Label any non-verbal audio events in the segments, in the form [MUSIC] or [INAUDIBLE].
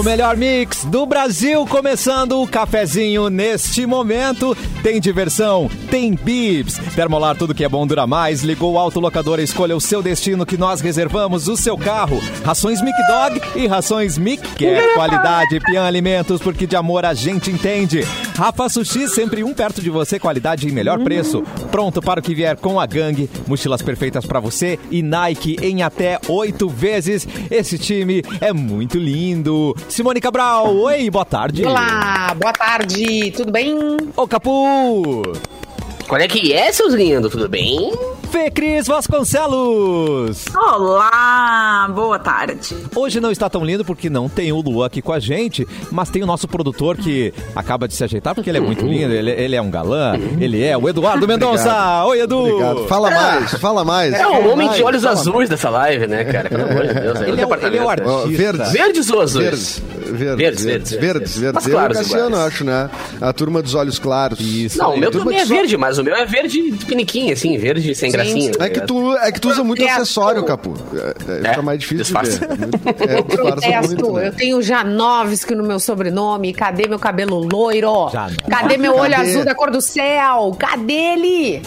O melhor mix do Brasil, começando o cafezinho neste momento. Tem diversão, tem bibs. Termolar, tudo que é bom dura mais. Ligou o autolocador, escolha o seu destino que nós reservamos o seu carro. Rações Mic Dog e rações Mic. Qualidade, Pian Alimentos, porque de amor a gente entende. Rafa Sushi, sempre um perto de você, qualidade e melhor preço. Pronto para o que vier com a gangue. Mochilas perfeitas para você e Nike em até oito vezes. Esse time é muito lindo. Simone Cabral, oi, boa tarde. Olá, boa tarde, tudo bem? Ô Capu. Qual é que é, seus lindos? Tudo bem? Fê Cris Vasconcelos. Olá, boa tarde. Hoje não está tão lindo porque não tem o Lu aqui com a gente, mas tem o nosso produtor que acaba de se ajeitar porque ele é muito lindo, ele, ele é um galã, ele é o Eduardo Mendonça. Oi, Edu. Obrigado. Fala mais, fala mais. É um homem mais, de olhos azuis dessa live, né, cara? Pelo amor de Deus. Ele é, o- ele é o departamento. artista. Verdes. Verdes ou azuis? Verdes. Verdes, Verdes, verdes, verdes, verdes, verdes. Mas Eu o claros Cassiano, iguais. acho, né? A turma dos olhos claros. Isso. Não, o meu Turma também é verde, mas o meu é verde de piniquinho, assim, verde sem gracinha. tá É que tu, é que tu usa muito Protesto. acessório, Capu. É, é, É? fica mais difícil Disfarça. de ver. [LAUGHS] É, muito- é, Protesto, muito, né? eu tenho Janovski no meu sobrenome. Cadê meu cabelo loiro? Cadê meu olho Cadê? azul da cor do céu? Cadê ele?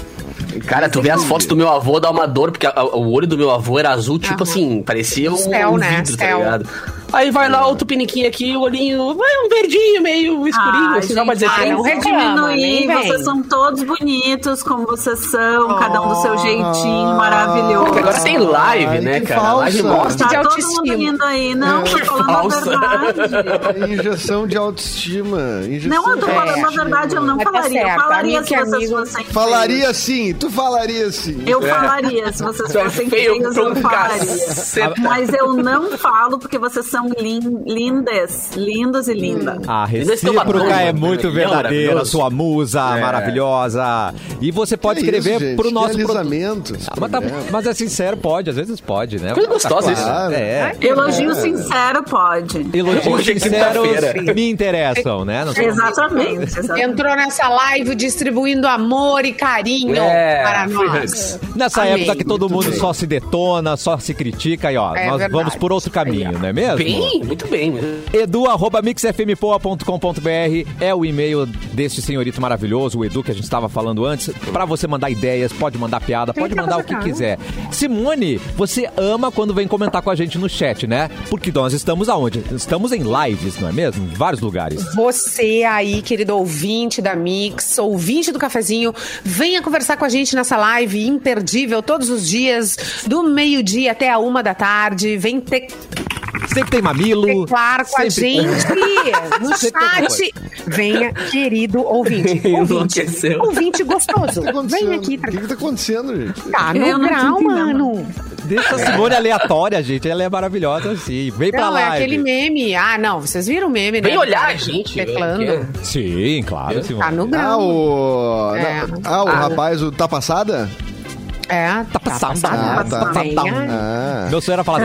Cara, tu vê as fotos do meu avô, dá uma dor, porque a- a- o olho do meu avô era azul, tipo Aham. assim, parecia um, Céu, um né? vidro, tá Céu. ligado? Aí vai lá outro piniquinho aqui, o olhinho, vai um verdinho meio escurinho, assim, só pra dizer que ah, tem não diminuir, vem. vocês são todos bonitos como vocês são, cada um do seu jeitinho maravilhoso. Porque agora tem live, Ai, né, que cara? A live falsa. mostra. de Tá todo autoestima. mundo rindo aí. Não, tô falando falsa. a verdade. É Injeção de autoestima. Injeção Não, eu tô de falando a verdade, eu não Mas tá falaria. certo, eu falaria se vocês amigo. fossem Falaria sim, tu falaria sim. Eu falaria, se vocês é fossem feio feios, eu falaria. Mas eu não falo porque vocês são lin- lindas, lindos e linda. A Eles têm uma recíproca é né? muito é verdadeira, sua musa É. maravilhosa. E você pode Que escrever isso, gente? pro Que nosso alisamento. esse Ah, mas, tá- mas é sincero, pode, às vezes pode, né? Coisa gostosa isso. claro. É. Elogio sincero pode. Elogios Hoje é sinceros quinta-feira. me interessam, né? Não sei- Exatamente. exatamente. Entrou nessa live distribuindo amor e carinho É, para nós. Nessa Amém. época que todo Muito mundo bem. só se detona, só se critica, e ó, É nós verdade. vamos por outro caminho, não é mesmo? Bem, muito bem. Edu, arroba mixfmpoa.com.br é o e-mail deste senhorito maravilhoso, o Edu, que a gente estava falando antes, pra você mandar ideias, pode mandar piada, pode mandar o que quiser. Simone, você ama quando vem comentar com a gente no chat, né? Porque nós estamos aonde? Estamos em lives, não é mesmo? Em vários lugares. Você aí, querido ouvinte da Mix, ouvinte do cafezinho, venha conversar com a gente nessa live imperdível todos os dias, do meio-dia até a uma da tarde. Vem ter Sempre tem mamilo. claro com a gente no [LAUGHS] chat. Venha, querido ouvinte. [LAUGHS] Ouvinte, ouvinte gostoso. O que tá? Vem aqui. O que, que tá acontecendo, gente? Tá no não grau, mano. Deixa a Simone aleatória, gente. Ela é maravilhosa assim. Vem pra Não, é live. aquele meme. Ah, não, vocês viram o meme, né? Vem olhar a gente. Teclando. é. Sim, claro, Simone. Tá no Ah, grau. o. É. Ah, o rapaz, o tá passada? É, tá passando. Ah, tá. Venha. Ah. Meu sonho era falar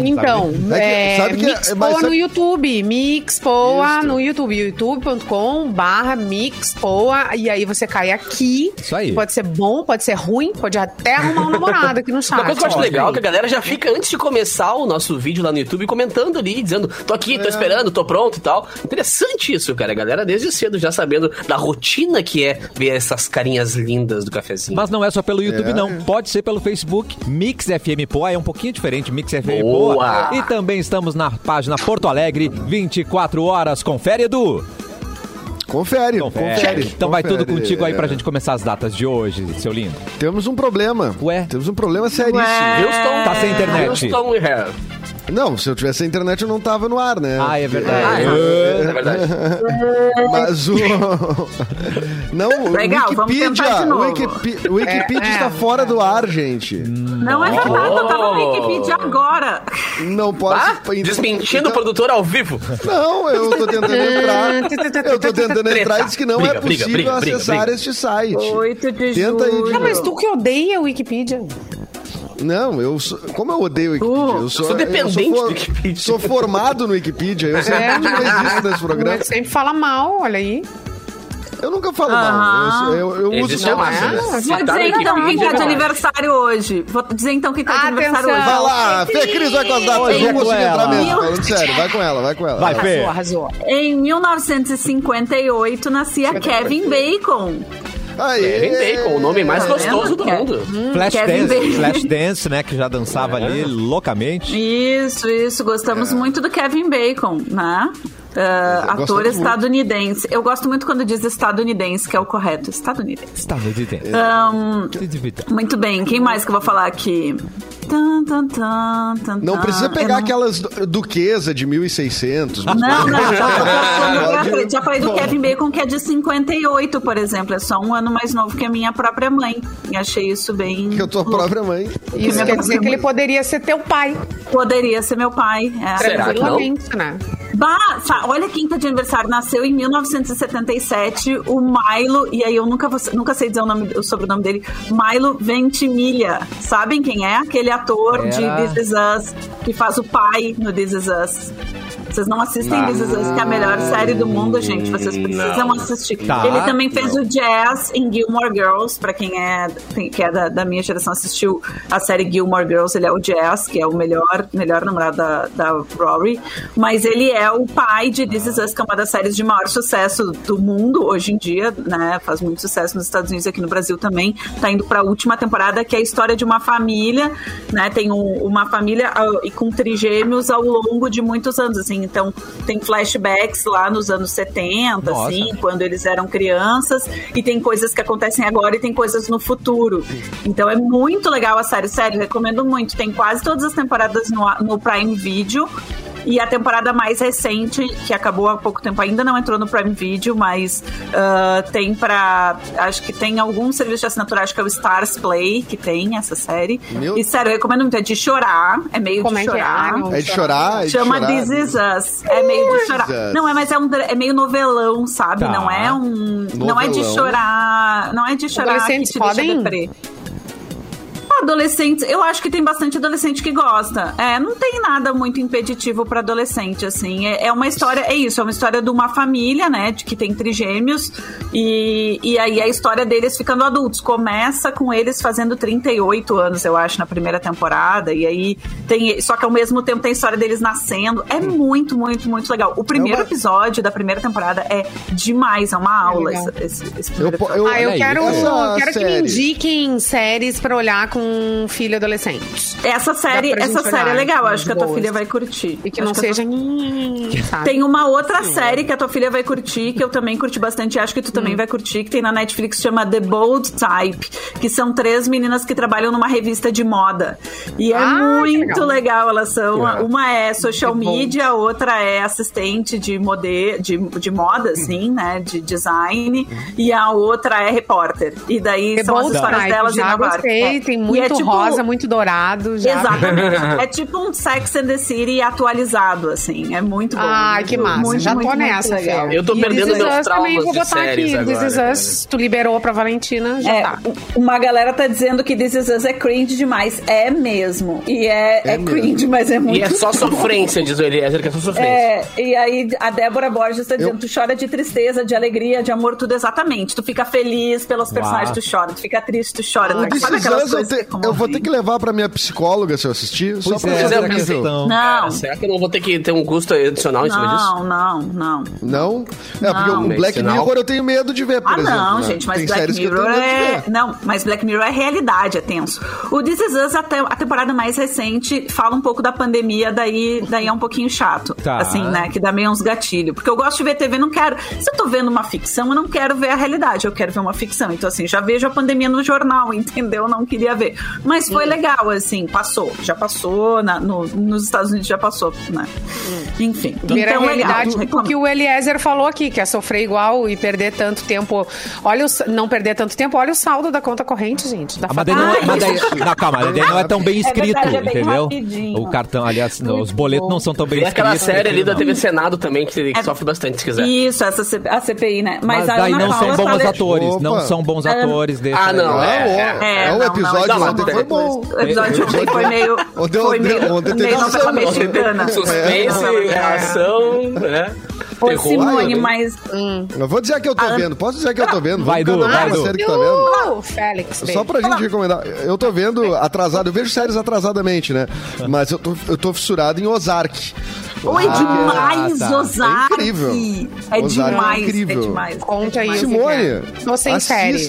Então, É que- é, sabe que- Mix mas Poa sabe- no YouTube. Mix Poa Isso. no YouTube. youtube.com barra Mix Poa. E aí você cai aqui. Isso aí. Pode ser bom, pode ser ruim, pode até arrumar um namorado aqui no chat. Uma coisa que eu acho legal é que a galera já fica antes de começar o nosso vídeo lá no YouTube comentando ali, dizendo, tô aqui, É. tô esperando, tô pronto e tal. Interessante isso, cara. A galera desde cedo já sabendo da rotina que é ver essas carinhas lindas do cafezinho. Mas não é só pelo YouTube, É. não. Pode ser pelo Facebook. Mix FM Poa é um pouquinho diferente. Mix FM Boa. Poa. E também estamos na página Porto Alegre, 24 horas. Confere, Edu. Confere, confere. Então vai tudo confere. contigo aí pra gente começar as datas de hoje, seu lindo. Temos um problema. Ué? Temos um problema seríssimo. Houston, Tá sem internet. Houston we have. Não, se eu tivesse a internet eu não tava no ar, né? Ah, é verdade. Ah, é, é verdade. [LAUGHS] Mas o. [LAUGHS] Não, o Legal, vamos Wikipedia. tentar de novo. O Wikipedia, o Wikipedia É, está é, fora do ar, gente. Não é verdade, eu tava no Wikipedia agora. Não posso. Ah, desmentindo o Então- produtor ao vivo. Não, eu tô tentando entrar. Eu tô tentando entrar e diz que não Briga, é briga, possível briga, briga, acessar briga. este site. 8 de Tenta aí julho. Ah, mas tu que odeia o Wikipedia. Não, eu sou, como eu odeio o Wikipedia? Eu sou, sou dependente eu sou do Wikipedia. Sou formado no Wikipedia. Eu sei É, que existe nesse programa. sempre fala mal, olha aí. Eu nunca falo mal. Eu, eu, eu uso Existe a todos máxima, eles. né? Vou dizer então quem tá de aniversário hoje. Vou dizer então quem tá de Atenção. aniversário hoje. Vai lá, Fê Cris vai com as datas. Hoje Eu não consigo entrar mesmo, falando sério. Vai com ela, vai com ela. Vai, Fê. Arrasou, arrasou. Em 1958 nascia Kevin Bacon. Aí. Kevin Bacon, o nome mais Tá gostoso do mundo. Flash Kevin Dance, Bacon. Flash Dance, né? Que já dançava É. ali loucamente. Isso, isso. Gostamos muito do Kevin Bacon, né? Gosto ator muito. estadunidense. Eu gosto muito quando diz estadunidense, que é o correto. Estadunidense. De dividir. muito bem. Quem mais que eu vou falar aqui? Tan, tan, tan, tan, Não precisa pegar não- aquelas du- duquesa de 1600. Não, não, [LAUGHS] já, já, já, Pode- já, já falei do Bom. Kevin Bacon, que é de 58, por exemplo. É só um ano mais novo que a minha própria mãe. E achei isso bem. Que eu tua própria mãe. Isso quer dizer que ele poderia ser teu pai. Poderia ser meu pai. É. Será que não? Né? Bah, olha quem tá de aniversário. Nasceu em 1977, o Milo, e aí eu nunca, vou- nunca sei dizer o, nome, o sobrenome dele, Milo Ventimiglia. Sabem quem é? Aquele ator Era. de This Is Us, que faz o pai no This Is Us. Vocês não assistem Ah. This Is Us, que é a melhor série do mundo, gente. Vocês precisam Não. assistir. Tá. Ele também fez o Jazz em Gilmore Girls, pra quem é, que é da, da minha geração, assistiu a série Gilmore Girls, ele é o Jazz, que é o melhor, melhor namorado da, da Rory. Mas ele é o pai de This Is Us, que é uma das séries de maior sucesso do mundo hoje em dia, né? Faz muito sucesso nos Estados Unidos e aqui no Brasil também. Tá indo pra última temporada, que é a história de uma família, né? Tem um- uma família ah, e com trigêmeos ao longo de muitos anos, assim. Então, tem flashbacks lá nos anos 70, Nossa. assim, quando eles eram crianças, e tem coisas que acontecem agora e tem coisas no futuro. Então é muito legal a série, sério, recomendo muito. Tem quase todas as temporadas no, no Prime Video. E a temporada mais recente, que acabou há pouco tempo, ainda não entrou no Prime Video, mas ah, tem pra. Acho que tem algum serviço de assinatura, acho que é o Stars Play, que tem essa série. Meu- E sério, eu recomendo muito. É de chorar, é meio Como de é é? chorar. É de chorar? é de Chama chorar. This Is É meio de chorar. Não, é, mas é, um, é meio novelão, sabe? Tá. Não é um. Não é de Novelão. chorar. Não é de chorar que te deixa podem? deprê. Adolescentes, eu acho que tem bastante adolescente que gosta. É, não tem nada muito impeditivo para adolescente, assim. É, é uma história, é isso, é uma história de uma família, né, de que tem trigêmeos, e, e aí a história deles ficando adultos. Começa com eles fazendo 38 anos, eu acho, na primeira temporada, e aí tem. Só que ao mesmo tempo tem a história deles nascendo. É muito, muito, muito legal. O primeiro É uma- episódio da primeira temporada é demais, é uma aula legal. esse, esse, esse Eu, eu, Ah, eu aí, quero, quero que me indiquem séries pra olhar com um filho adolescente. Essa série, essa série é legal, acho que a tua boas. filha vai curtir. E que Acho não tua- seja. [LAUGHS] sabe? Tem uma outra série que a tua filha vai curtir, que eu também curti bastante, e acho que tu Hum. também vai curtir, que tem na Netflix, chama The Bold Type, que são três meninas que trabalham numa revista de moda. E é Ah, que muito legal. legal. elas são. Uma é social Que media, a outra é assistente de, mode, de, de moda, assim, né? De design, e a outra é repórter. E daí The são as Bold histórias Type, delas em já Nova York. É. é muito tipo- rosa, muito dourado. Já. Exatamente. [LAUGHS] é tipo um Sex and the City atualizado, assim. É muito bom. Ai, Muito, que massa. muito, Já muito, tô muito nessa, legal. Eu tô E perdendo This Is meus Us também vou botar aqui. This Is agora, Us, tu liberou pra Valentina, já É, tá. uma galera tá dizendo que This Is Us é cringe demais. É mesmo. E é, é, mesmo. cringe, mas é muito E é só sofrência, diz o Eliezer, que é só sofrência. É, e aí a Débora Borges tá dizendo, tu chora de tristeza, de alegria, de amor, tudo exatamente. Tu fica feliz pelos personagens, tu chora. Tu fica triste, tu chora. Tu This sabe Is aquelas eu, coisas te- que eu vou ter que levar pra minha psicóloga se eu assistir. Só Pois pra é, saber é, o que porque- eu- então. Não, Será que eu não vou ter que ter um custo adicional em cima disso? não, não, não. Não? É, porque Não. o Black. Mirror eu tenho medo de ver, por Ah, exemplo. não, né? gente, mas Tem Black séries que eu Mirror tenho medo de é. ver. Não, mas Black Mirror é realidade, é tenso. O This Is Us, até a temporada mais recente, fala um pouco da pandemia, daí, daí é um pouquinho chato. Tá. Assim, né? Que dá meio uns gatilhos. Porque eu gosto de ver TV, não quero. Se eu tô vendo uma ficção, eu não quero ver a realidade, eu quero ver uma ficção. Então, assim, já vejo a pandemia no jornal, [LAUGHS] entendeu? Não queria ver. Mas foi legal, assim, passou. Já passou, na- no- nos Estados Unidos já passou, né? Enfim. Ver então, a realidade, legal. que o Eliezer falou aqui, que é sofrer igual e perder tanto tempo. Olha, o não perder tanto tempo, olha o saldo da conta corrente, gente. Da Ah, mas daí não, Ai, mas daí, não, calma, daí não é tão bem escrito, verdade, é bem entendeu? rapidinho. O cartão, aliás, não, os boletos não são tão bem Tem escritos. aquela série ali da não. TV Senado também, que, que É- sofre bastante, se quiser. Isso, essa C- a CPI, né? Mas, a daí não são Paula bons fala- atores, Opa. não são bons atores. Ah, não. Não, É, É, é, o não, episódio não, ontem não, foi bom. O episódio de ontem foi meio. Ontem- foi meio, ontem meio novela mexicana. [LAUGHS] Suspense, É. ação, né? Ô, Terror. Simone, mas Eu vou dizer que eu tô Ah, vendo. Posso dizer que eu tô vendo? Vai, Vamos Du, vai, Du. série que tá vendo. Uh, Félix, Só pra gente recomendar. Eu tô vendo atrasado, eu vejo séries atrasadamente, né? Mas eu tô, eu tô fissurado em Ozark. Oi, Ozark demais, tá. Ozark. É incrível. É Ozark é demais, é, incrível. demais. Conta aí. Simone, é. Tô sem série.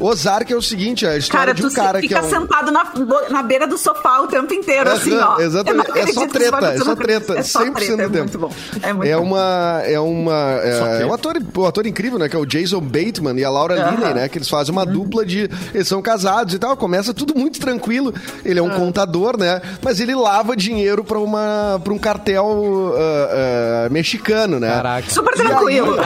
Ozark é o seguinte, é a história Cara, de tu um cara fica que é um... sentado na, na beira do sofá o tempo inteiro, assim, ó. Exatamente. É só treta, é só treta, É só 100% treta, é do tempo. muito bom. É muito É bom. uma. É uma. É, é um ator, um ator incrível, né? Que é o Jason Bateman e a Laura Aham. Linney, né? Que eles fazem uma dupla de. Eles são casados e tal. Começa tudo muito tranquilo. Ele é um contador, né? Mas ele lava dinheiro pra, uma, pra um cartel ah, ah, mexicano, né? Caraca. Super E aí- tranquilo.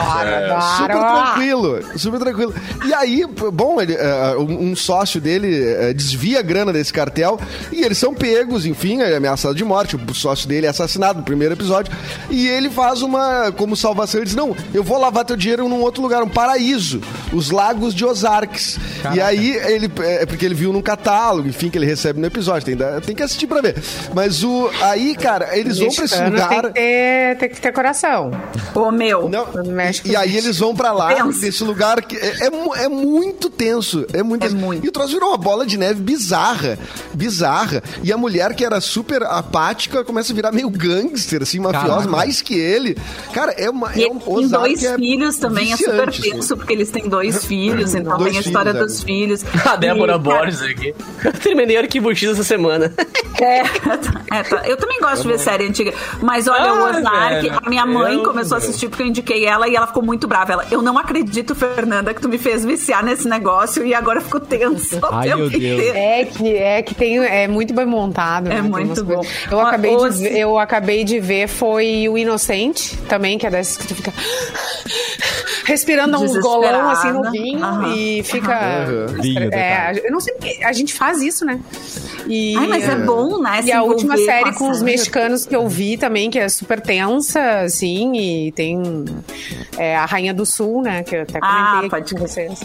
Super tranquilo, super tranquilo. E aí, p- ele, eh, um sócio dele eh, desvia a grana desse cartel e eles são pegos, enfim, é ameaçado de morte. O sócio dele é assassinado no primeiro episódio. E ele faz uma, como salvação, ele diz: Não, eu vou lavar teu dinheiro num outro lugar, um paraíso, os lagos de Ozarks. E aí, ele, é porque ele viu num catálogo, enfim, que ele recebe no episódio. Tem, tem que assistir pra ver. Mas o. Aí, cara, eles vão pra esse lugar. Tem que, ter, tem que ter coração. Ô, meu. Não, México. e aí eles vão pra lá, nesse lugar que é, é é muito tenso. É muito É muito. E o troço virou uma bola de neve bizarra. Bizarra. E a mulher que era super apática começa a virar meio gangster, assim, mafiosa, mais que ele. Cara, é uma. E é um tem Ozark dois é filhos também, é super viciante, tenso, porque eles têm dois [LAUGHS] filhos, então Dois tem a história filhos, dos é. filhos. A Débora E, cara, Borges aqui. Eu terminei o Arquivo X essa semana. [LAUGHS] É, é, tá. eu também gosto de ver série antiga. Mas olha, o Ah, Ozark, velho, a minha mãe eu- começou a assistir porque eu indiquei ela e ela ficou muito brava. Ela, eu não acredito, Fernanda, que tu me fez viciar nesse negócio e agora eu fico tenso. Ai, tempo meu Deus. É que, é que tem, é muito bem montado. né? É Tem muito bom. coisas- Eu acabei, os- de, ver- eu acabei de ver foi o Inocente, também, que é dessas que tu fica respirando uns Desesperada. golão assim no vinho Aham. e fica. Aham. Vinho, É, detalhe. eu não sei porque a gente faz isso, né? E, Ai, mas é bom, né? E a última série a com os mexicanos que eu vi também, que é super tensa, assim, e tem é, a Rainha do Sul, né? Que eu até comentei Ah, aqui pode com vocês.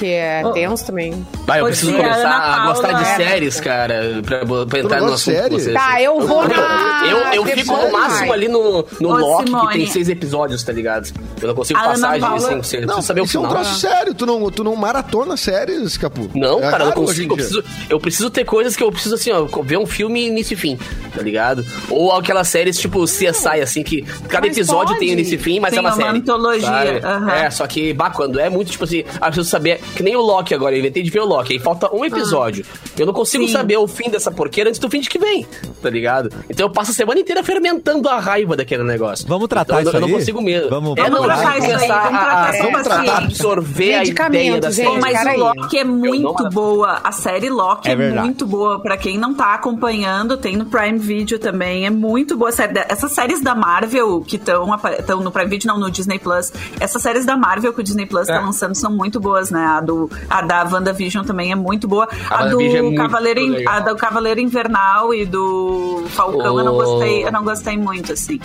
Que é Oh. tenso também. Vai, eu preciso tia, começar a Paula, gostar de é. séries, cara, pra, pra entrar no assunto de com série? vocês. Tá, eu vou na- Eu, eu fico no máximo ali no, no Ô, Loki, que Simone. tem seis episódios, tá ligado? Eu não consigo A passar Ana de cinco. Eu Não, preciso saber o isso é um final. troço sério. Tu não, tu não maratona séries, Capu. Não, É cara, eu não hoje consigo. Eu preciso, eu preciso ter coisas que eu preciso, assim, ó, ver um filme início e fim, tá ligado? Ou aquelas séries tipo CSI, assim, que cada Mas episódio pode. tem início e fim, mas Tem é uma uma série. antologia, aham. É, só que, bah, quando é muito, tipo assim, ah, eu preciso saber, que nem o Loki agora, eu inventei de ver o Loki, aí falta um episódio. Eu não consigo Sim. saber o fim dessa porqueira antes do fim de que vem, tá ligado? Então eu passo a semana inteira fermentando a raiva daquele negócio. Vamos tratar então, isso eu não aí? consigo mesmo. Vamos- é, vamos não, eu tratar isso aí, vamos tratar a- vamos tratar, absorver a ideia da Medicamentos, série. Mas o Loki é Eu não muito maratonei. boa. A série Loki É é, muito boa. Pra quem não tá acompanhando, tem no Prime Video também. É muito boa. Essas séries da Marvel que estão no Prime Video, não, no Disney Plus. Essas séries da Marvel que o Disney Plus tá É. lançando são muito boas, né? A, do, a da WandaVision também é muito boa. A A, do é muito Cavaleiro, In- a do Cavaleiro Invernal e do Falcão eu não Oh. gostei, eu não gostei muito, assim.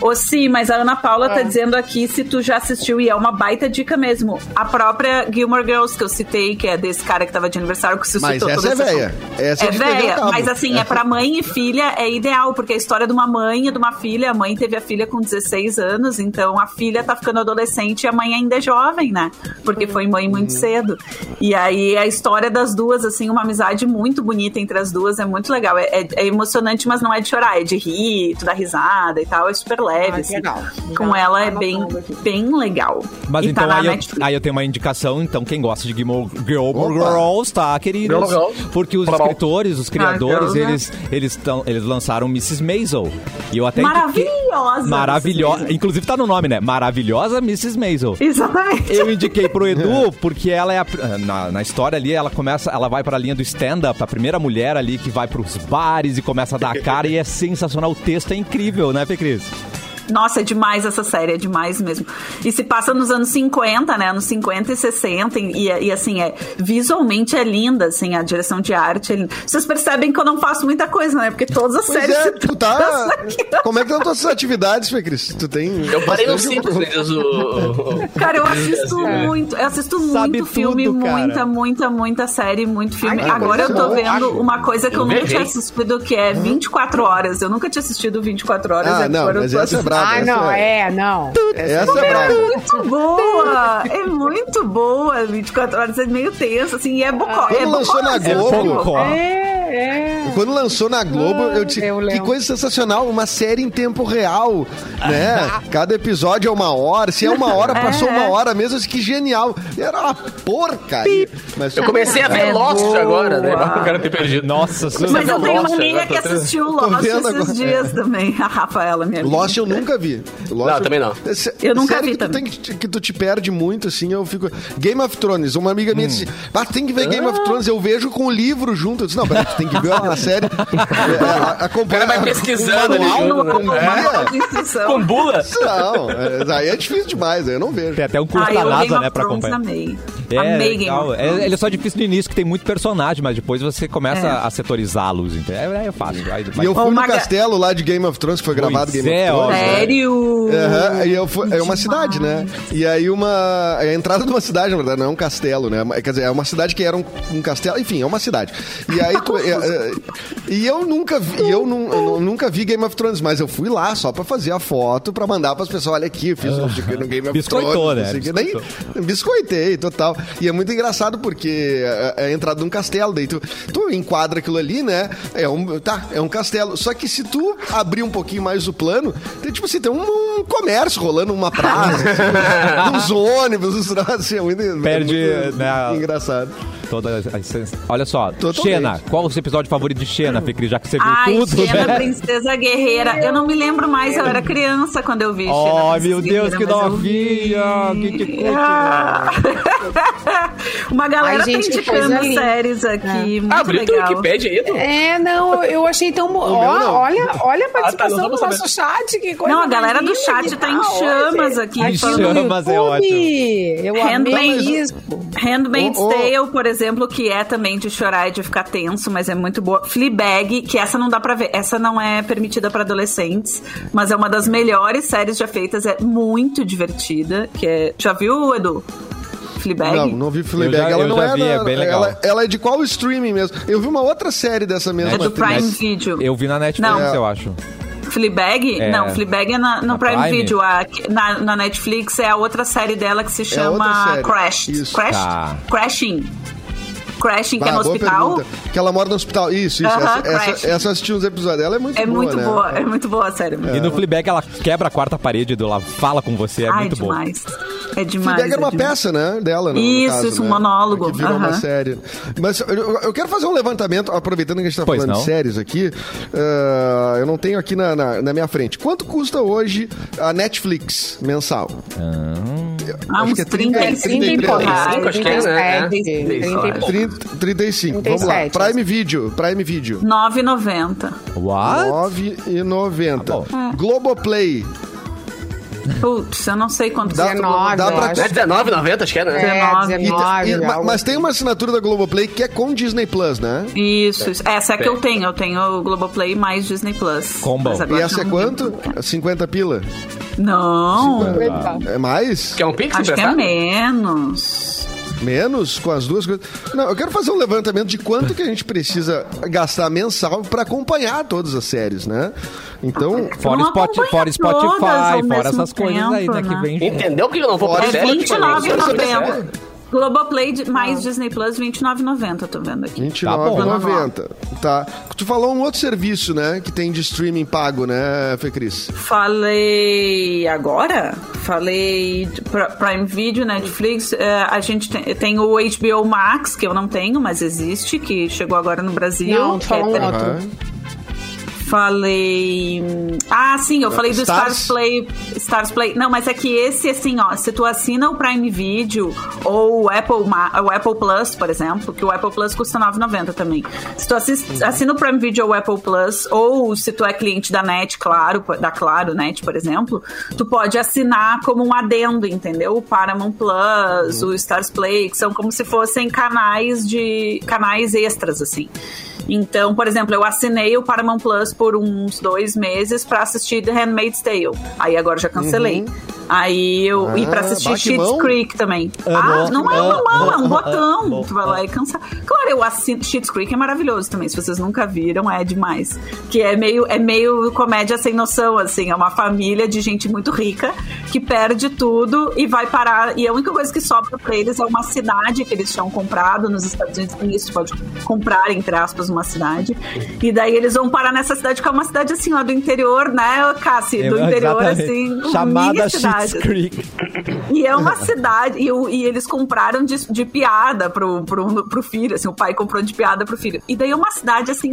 Ô, sim, mas a Ana Paula Ah. tá dizendo aqui se tu já assistiu, e é uma baita dica mesmo. A própria Gilmore Girls que eu citei, que é desse cara que tava de aniversário, que suscitou Mas essa toda é essa- velha. Essa é é velha, mas assim, é pra mãe e filha, é ideal, porque é a história de uma mãe e de uma filha. A mãe teve a filha com 16 anos, então a filha tá ficando adolescente e a mãe ainda é jovem, né? Porque foi mãe muito cedo. E aí a história das duas, assim, uma amizade muito bonita entre as duas, é muito legal. É, é- é emocionante, mas não é de chorar, é de rir, tu dá risada e tal, é super leve. Ah, assim. legal. Com Já ela tá é bem, bem legal. Mas E então tá aí, eu, aí eu tenho uma indicação, então quem gosta de Gilmore, Gilmore Opa. Girls, tá, queridos? Porque os Tá escritores, os criadores, Girls, né? eles, eles, tão, eles lançaram Mrs. Maisel. E eu até Maravilhosa! Maravilhosa. Inclusive tá no nome, né? Maravilhosa Mrs. Maisel. Exatamente. Eu indiquei pro Edu [LAUGHS] porque ela é a, na, na história ali, ela começa, ela vai pra linha do stand-up, a primeira mulher ali que vai pros bares e começa a dar a cara e é sensacional. O texto é incrível, né, Fê Cris? Nossa, é demais essa série, é demais mesmo. E se passa nos anos 50, né? Nos 50 e 60, e, e assim, é visualmente é linda, assim, a direção de arte. é linda. Vocês percebem que eu não faço muita coisa, né? Porque todas as Pois séries. é, [LAUGHS] tu tá. [LAUGHS] Como é que estão tuas atividades, Fê Cris? Tu tem. Eu parei no simples, o... Cara, eu assisto muito, eu assisto Sabe muito filme, tudo, muita, muita, muita série, muito filme. Ai, Agora eu tô vendo uma coisa que eu, Eu nunca tinha assistido, que é 24 horas. Eu nunca tinha assistido 24 horas. Ah, e não, mas essa é assistindo. Brava. Ah, essa não, é, não. Essa é brava. muito boa! É muito boa. 24 horas é meio tenso, assim, e é bocó. Quando é lançou na Globo. É, é. Quando lançou na Globo, eu te... eu que coisa sensacional, uma série em tempo real, né? [LAUGHS] Cada episódio é uma hora, se é uma hora, passou É. uma hora mesmo, assim, que genial. Era uma porcaria. Mas Eu comecei a ver É Lost boa. agora, né? Eu quero ter perdido. Nossa, Mas eu tenho uma amiga que assistiu Lost esses agora. dias também. [LAUGHS] A Rafaela, minha amiga. Lost eu nunca vi. Lost Não, também não. É Eu nunca vi que tu, também. tem que, que tu te perde muito, assim, eu fico... Game of Thrones, uma amiga minha disse, ah, tem que ver Game of Thrones, eu vejo com o livro junto. Eu disse, não, peraí, tu tem que ver a série. É, acompanha- O cara vai pesquisando com ali manual, né? com instrução. Com bula? Não, é, aí é difícil demais, eu não vejo. Tem até um curso Ah, da NASA, né, pra acompanhar. amei. É, amei Game legal. É, ele é só difícil no início, que tem muito personagem, mas depois você começa É. a setorizá-los, entendeu? É, é fácil. Aí, E eu fui no Maga- castelo lá de Game of Thrones, que foi gravado Pois Game é, of. Thrones. né? Sério? Aham, e eu fui- é uma cidade, né? E aí uma. É a entrada de uma cidade, na verdade, não é um castelo, né? Quer dizer, é uma cidade que era um, um castelo, enfim, é uma cidade. E aí tu- é, é, [LAUGHS] E eu nunca vi, eu, nu- eu nu- nunca vi Game of Thrones, mas eu fui lá só pra fazer a foto, pra mandar pras pessoas, olha aqui, eu fiz um no Game of Biscoitou, Thrones. né? quê. Nem, biscoitei, total. E é muito engraçado porque é, é a entrada de um castelo, daí tu, tu enquadra aquilo ali, né? É um, tá, é um castelo. Só que se tu abrir um pouquinho mais o plano, tem tipo assim, tem um, um comércio rolando numa praça, [LAUGHS] assim, uns ônibus, uns [LAUGHS] troços, assim, é muito, Perde, é muito né, engraçado. Toda a essência. Olha só, Totalmente. Xena, qual o seu episódio favorito de Xena, Fê Cris? Já que você viu Ai, tudo, Xena, né? Princesa Guerreira. Eu não me lembro mais, eu era criança quando eu vi Xena, Oh, Princesa meu Deus, que novinha! vi. Que [LAUGHS] que coisa! Ah. Uma galera Ai, gente, tá indicando séries aqui, muito Ah, abriu legal. Wikipedia aí, tu? É, não, eu achei tão. Ó, olha, olha a tá, participação não do vamos nosso chat, que coisa Não, a galera do chat que tá em chamas aqui, no Chamas é ótimo. Eu amei Handmaid's- isso. Handmaid's. Tale, por exemplo, que é também de chorar e de ficar tenso, mas é muito boa. Fleabag, que essa não dá pra ver, essa não é permitida pra adolescentes, mas é uma das melhores séries já feitas, é muito divertida, que é... Já viu, Edu? Fleabag? Não, não vi Fleabag. Eu já- ela não já é, vi, da- é bem legal. Ela, ela é de qual streaming mesmo? Eu vi uma outra série dessa mesma É do atriz. Prime Video. Eu vi na Netflix, Não. eu acho. Fleabag? É. Não, Fleabag é na, no Na Prime, Prime? Video. A- na, na Netflix é a outra série dela que se outra chama série. Crash. Crash? Tá. Crashing. Crashing, que é Ah, no boa hospital. pergunta. Que ela mora no hospital. Isso, isso. Aham, essa, essa, essa eu assisti uns episódios dela, é muito É boa, muito né? boa, é muito boa a série. E no Fleabag ela quebra a quarta parede, do ela fala com você, é Ai, muito bom. demais. É demais. Fleabag era é uma demais. peça, né? Dela, no, no Isso, caso, isso, um né? monólogo, Que virou uma aham. série. Mas eu, eu quero fazer um levantamento, aproveitando que a gente tá Pois falando não. de séries aqui. ah, eu não tenho aqui na, na, na minha frente. Quanto custa hoje a Netflix mensal? Ah, Acho uns que é 30, 30, 30 e 33 pouco.35, acho que é, né? 37, É. 30 e pouco. 30, 35. Vamos lá. 37, Prime Video. Prime Video. 9,90. What? 9,90. Tá bom. Globoplay. Putz, eu não sei quanto Dá, 19, dá pra, é 19,90, acho que era, né? É, 19. E- 19. e- mas tem uma assinatura da Globoplay que é com Disney Plus, né? Isso, isso. Essa é que eu tenho. Eu tenho o Globoplay mais Disney Plus. Combo. E essa é quanto? 50 pila? Não, É mais? Que é um Pix acho que é menos. Menos com as duas coisas? Não, eu quero fazer um levantamento de quanto que a gente precisa gastar mensal pra acompanhar todas as séries, né? Então, Fora, Spot, fora Spotify, fora essas coisas aí, né? tempo, Que né? vem. Entendeu que eu não vou Fora pra série. 29,90. Globoplay mais Disney Plus, 29,90, eu tô vendo aqui. R$29,90. Tá, Tu falou um outro serviço, né? Que tem de streaming pago, né, Fê Cris? Falei agora? Falei Prime Video, Netflix. eh, a gente tem, o HBO Max, que eu não tenho, mas existe, que chegou agora no Brasil. Não, tu é falou um tre- outro. Aham. Falei. Ah, sim, eu falei do Stars? Stars Play. Stars Play. Não, mas é que esse, assim, ó, se tu assina o Prime Video ou o Apple, o Apple Plus, por exemplo, que o Apple Plus custa R$ 9,90 também. Se tu assis- assina o Prime Video ou o Apple Plus, ou se tu é cliente da Net, claro, da Claro Net, por exemplo, tu pode assinar como um adendo, entendeu? O Paramount Plus, o Stars Play, que são como se fossem canais de canais extras, assim. Então, por exemplo, eu assinei o Paramount Plus por uns dois meses pra assistir The Handmaid's Tale. Aí agora já cancelei. Aí eu e pra Ah, assistir Schitt's. Creek também. Amo, ah, não é uma mão, é um botão. amo, tu vai lá e cansar. Claro, eu assino Schitt's Creek é maravilhoso também. Se vocês nunca viram, é demais. Que é meio é meio comédia sem noção assim, é uma família de gente muito rica que perde tudo e vai parar e a única coisa que sobra pra eles é uma cidade que eles tinham comprado nos Estados Unidos. Isso pode comprar entre aspas uma cidade. E daí eles vão parar nessa cidade que é uma cidade assim lá do interior, né, Cassi? Do interior Exatamente. assim, Chamada cidade. Creek. E é uma cidade, e, e eles compraram de, de piada pro, pro, pro filho, assim, o pai comprou de piada pro filho. E daí é uma cidade, assim,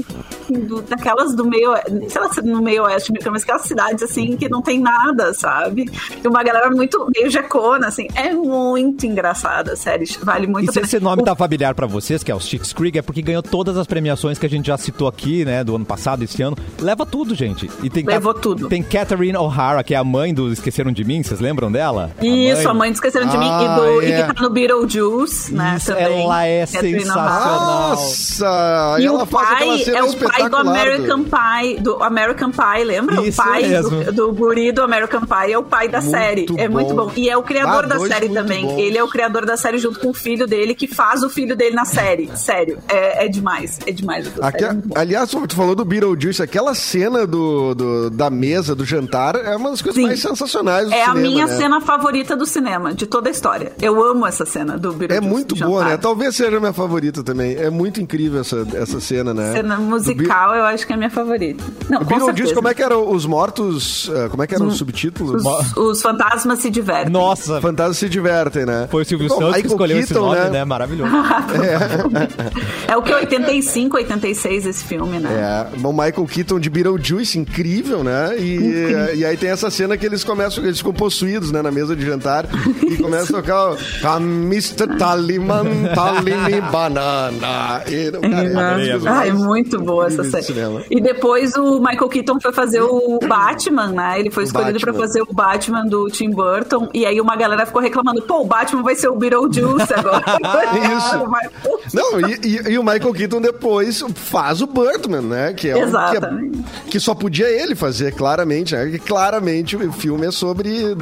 do- daquelas do meio, sei lá se é no meio oeste, mas aquelas cidades, assim, que não tem nada, sabe? E uma galera muito, meio jecona, assim, é muito engraçada, sério, vale muito E a se pena. esse nome O- tá familiar pra vocês, que é o Schitt's Creek, é porque ganhou todas as premiações que a gente já citou aqui, né, do ano passado, esse ano. Leva tudo, gente. E tem Levou tudo. Tem Catherine O'Hara, que é a mãe do Esqueceram de Mim, vocês lembram dela? Isso, a mãe do Esqueceram de Mim, e, Ah, do, e é. que tá no Beetlejuice, né, Isso, também. ela é Catherine sensacional. Nossa! E ela o pai é o pai do American Pie, do American Pie, lembra? Isso o pai mesmo. do, do guri do American Pie é o pai da Muito série. É muito bom. bom. E é o criador Ah, da série também. bons. Ele é o criador da série junto com o filho dele, que faz o filho dele na série. Sério, é, é demais. É demais. Essa Aqui- é muito aliás, tu falou do Beetlejuice, aquela cena do, do- da mesa, do jantar, é uma das coisas Sim. mais sensacionais do É a cinema, minha né? cena favorita do cinema, de toda a história. Eu amo essa cena do É Beetlejuice. muito do boa, jantar. né? Talvez seja a minha favorita também. É muito incrível essa, essa cena, né? Cena Be- musical, eu acho que é a minha favorita. Não, O com Beetlejuice, como é que eram os mortos? eh, Como é que era o subtítulo? Os, os fantasmas se divertem. Nossa, Fantasmas se divertem, né? foi o Silvio Bom, Santos que escolheu esse Keaton, nome, né? Maravilhoso. [LAUGHS] É o que 85, 86 esse filme, né? É, bom, Michael Keaton de Beetlejuice, incrível, né? E, e aí tem essa cena que eles começam, eles ficam possuídos, né, na mesa de jantar e começam a tocar o "Ah, Mr. Tallyman, Tallini [LAUGHS] Banana. E, cara, é Ai, mais muito boa essa cinema. E depois o Michael Keaton foi fazer o [LAUGHS] Batman, né? Ele foi escolhido pra Batman. fazer o Batman do Tim Burton. E aí uma galera ficou reclamando: pô, o Batman vai ser o Beetlejuice agora. [LAUGHS] Isso. Não, e, e- e o Michael Keaton depois faz o Birdman, né? Que é um- que, Exatamente. é- que só podia ele fazer, claramente, né? Que claramente o filme é sobre,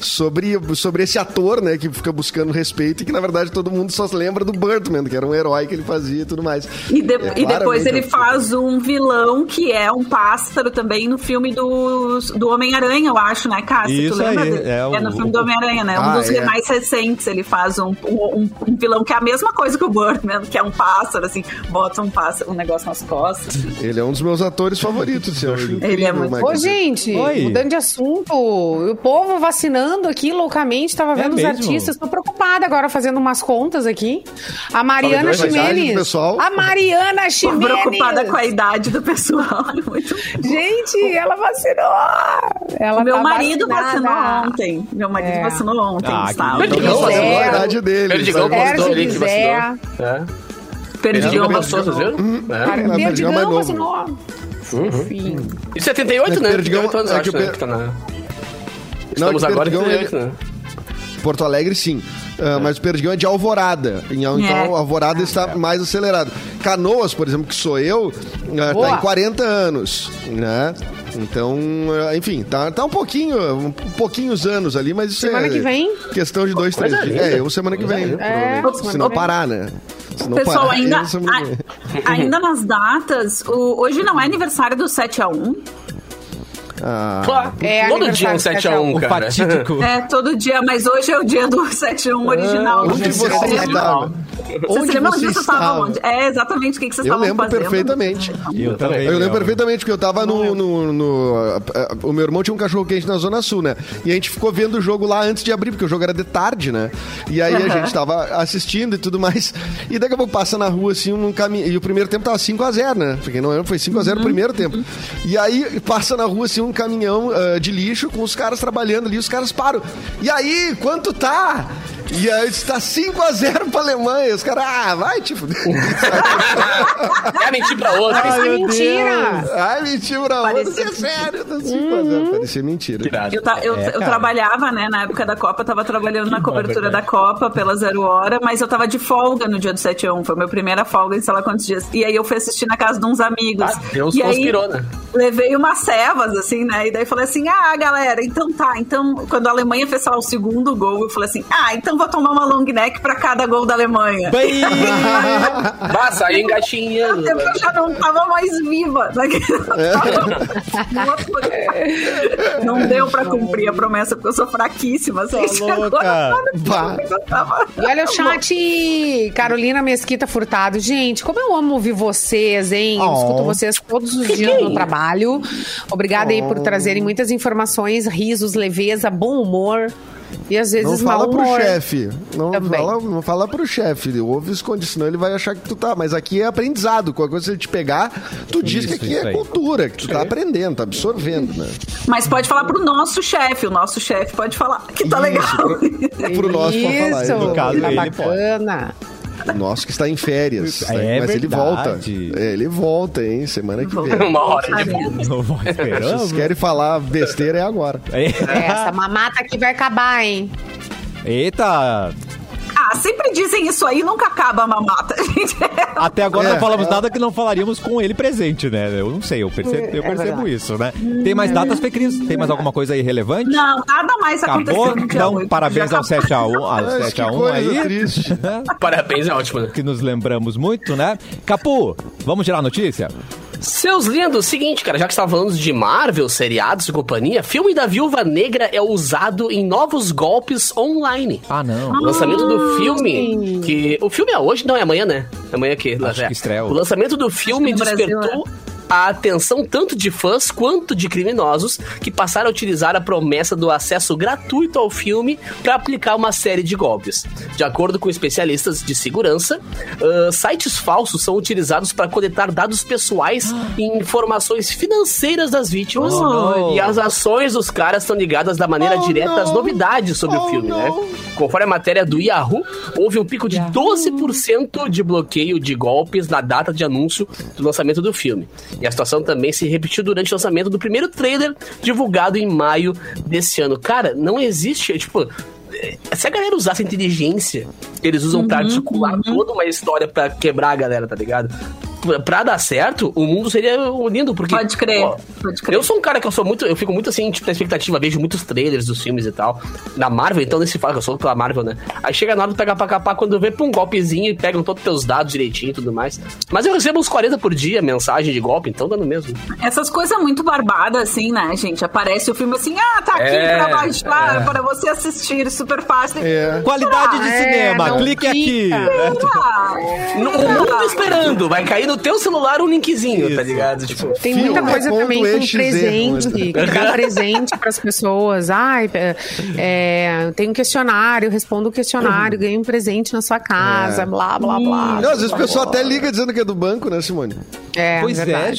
sobre, sobre esse ator, né? Que fica buscando respeito e que, na verdade, todo mundo só se lembra do Birdman, que era um herói que ele fazia e tudo mais. E, de- É e depois claramente ele um- faz um vilão que é um pássaro também no filme do, do Homem-Aranha, eu acho, né, Cássio? Isso tu lembra aí, dele? é o- no filme do Homem-Aranha, né? Um Ah, dos é. mais recentes. Ele faz um, um, um vilão que é a mesma coisa que o Birdman, que é um pássaro, assim, bota um pássaro, um negócio nas costas. Ele é um dos meus atores favoritos, eu acho incrível. Ele é muito- Michael Ô, gente, Oi. mudando de assunto, o povo vacinando aqui loucamente, tava vendo os mesmo? artistas. Tô preocupada agora fazendo umas contas aqui. A Mariana Ximenes. A Mariana [LAUGHS] Tô Ximenes. preocupada com a idade do pessoal. [LAUGHS] É muito Gente, ela vacinou. Ela meu tá marido vacinada. vacinou ontem. Meu marido É. vacinou ontem, Ah. Não, mas Zero. é a idade dele. Perdigão sabe? Postou ali que Zé. vacinou. É. Perdi Perdigão passou, vocês viram? É. Cara, é, Perdigão novo. vacinou. Enfim. E 78, É né? Perdigão- 38 anos, é acho, né? Que tá na... Não, Estamos é que agora em Perdigão, 38, né? Porto Alegre, sim. Ah, Mas o Perdigão é de Alvorada. Então, É. Alvorada está mais acelerado. Canoas, por exemplo, que sou eu, está Boa. em 40 anos, né? Então, ah, enfim, tá, tá um pouquinho, um pouquinhos anos ali, mas isso Semana é que vem? questão de dois, três dias. linda. É, eu semana que vem. É, Se semana não parar, né? Se não Pessoal, parar, ainda, [LAUGHS] semana a- ainda nas datas, o- hoje não é aniversário do 7x1. Ah, Claro. É Todo dia é um aniversário 7x1, O cara. fatídico. É, todo dia, mas hoje é o dia do 7x1 original. onde Gente, você vocês estava? Vocês Onde se lembram você disso? Estavam estava? onde? É, exatamente o que, que vocês Eu estavam lembro fazendo. perfeitamente. Eu também. Eu lembro lembro. perfeitamente, porque eu tava no, no- no- O meu irmão tinha um cachorro quente na Zona Sul, né? E a gente ficou vendo o jogo lá antes de abrir, porque o jogo era de tarde, né? E aí a gente [LAUGHS] tava assistindo e tudo mais. E daqui a pouco passa na rua assim um caminho. E o primeiro tempo tava 5x0, né? Porque não lembro, foi 5x0 Uhum. o primeiro tempo. E aí passa na rua assim um caminhão ah, de lixo com os caras trabalhando ali, os caras param. E aí, quanto tá? E aí está 5x0 pra Alemanha. Os caras, ah, vai, tipo. [LAUGHS] É mentir pra outro. Ai, meu mentira! Ai, mentira pra outro. Parecia- É sério, tá 5x0. Parecia mentira. Eu, ta- eu- É, eu trabalhava, né, na época da Copa, eu tava trabalhando na cobertura da Copa pela Zero Hora, mas eu tava de folga no dia do 7 a 1, foi a minha primeira folga em sei lá quantos dias. E aí eu fui assistir na casa de uns amigos. Ah, Deus e aí, conspirou, né? levei umas cevas, assim, né, e daí falei assim, ah, galera, então tá, então, quando a Alemanha fez, sei lá, o segundo gol, eu falei assim, ah, então vou tomar uma long neck pra cada gol da Alemanha. Bem, [LAUGHS] Vai sair engatinhando. Eu já não tava mais viva. [LAUGHS] Não deu pra cumprir a promessa, porque eu sou fraquíssima. Tá louca. agora, tava- E olha o chat, Carolina Mesquita Furtado. Gente, como eu amo ouvir vocês, hein? Eu Oh. escuto vocês todos os dias no trabalho. Obrigada aí por trazerem muitas informações, risos, leveza, bom humor. E às Não vezes fala mau pro chefe. Não Também. fala, não fala pro chefe. Ouve esconde, senão ele vai achar que tu tá. Mas aqui é aprendizado. Qualquer coisa que ele te pegar, tu diz que Isso, aqui isso é aí. cultura, que tu tá aprendendo, tá absorvendo, né? Mas pode falar pro nosso chefe. O nosso chefe pode falar que tá legal. Pro nosso pra falar. Isso, tá bacana. [LAUGHS] O nosso que está em férias. É mas ele volta. verdade. É, ele volta, hein? Semana que vem. Uma hora de esperando. vocês querem falar besteira, é agora. É, Essa mamata aqui vai acabar, hein? Eita! Ah, sempre dizem isso aí, nunca acaba a mamata, [LAUGHS] gente. Até agora É, não falamos é. nada que não falaríamos com ele presente, né? Eu não sei, eu percebo, eu É percebo verdade. isso, né? Tem mais datas, Fê Cris? Tem mais alguma coisa aí relevante? Não, nada mais aconteceu Acabou? dia Então, 8. parabéns ao 7x1, ao Mas 7 que a 1 coisa aí. triste. Parabéns, é ótimo, né? que nos lembramos muito, né? Capu, vamos tirar a notícia? Seus lindos, seguinte, cara, já que estava falando de Marvel, seriados e companhia, filme da Viúva Negra é usado em novos golpes online. Ah, não. O lançamento do filme, que o filme é hoje, não é amanhã, né? Amanhã que, Acho que estreia O lançamento do filme no Brasil, despertou a atenção tanto de fãs quanto de criminosos que passaram a utilizar a promessa do acesso gratuito ao filme para aplicar uma série de golpes. De acordo com especialistas de segurança, ah, sites falsos são utilizados para coletar dados pessoais e informações financeiras das vítimas. Oh, e as ações dos caras estão ligadas da maneira Oh, direta às não. novidades sobre Oh, o filme, não. né? Conforme a matéria do Yahoo, houve um pico de 12% de bloqueio de golpes na data de anúncio do lançamento do filme. E a situação também se repetiu durante o lançamento do primeiro trailer divulgado em maio desse ano. Cara, não existe, tipo, eh, se a galera usasse a inteligência eles usam pra articular toda uma história pra quebrar a galera, tá ligado? Pra- dar certo, o mundo seria lindo, porque. Pode crer, ó, pode crer. Eu sou um cara que eu sou muito. Eu fico muito assim, tipo, na expectativa, vejo muitos trailers dos filmes e tal. Da Marvel, então nesse fala que eu sou pela Marvel, né? Aí chega na hora de pegar pra capar, quando vê, pum, um golpezinho e pegam todos os teus dados direitinho e tudo mais. Mas eu recebo uns 40 por dia mensagem de golpe, então dá no mesmo. Essas coisas muito barbadas, assim, né, gente? Aparece o filme assim, ah, tá aqui É, pra baixar, para você assistir, super fácil. É. Qualidade de Ah, é, cinema, não clique aqui. o mundo esperando, vai cair no teu celular um linkzinho, tá ligado? Tipo, Tem Filme muita coisa também com exe, presente, que dá presente para as pessoas. Ai, é, é, tem um questionário, responda o questionário, ganha um presente na sua casa, É. blá, blá, blá. Não, às vezes o pessoal até liga dizendo que é do banco, né, Simone? É, Pois é. [LAUGHS]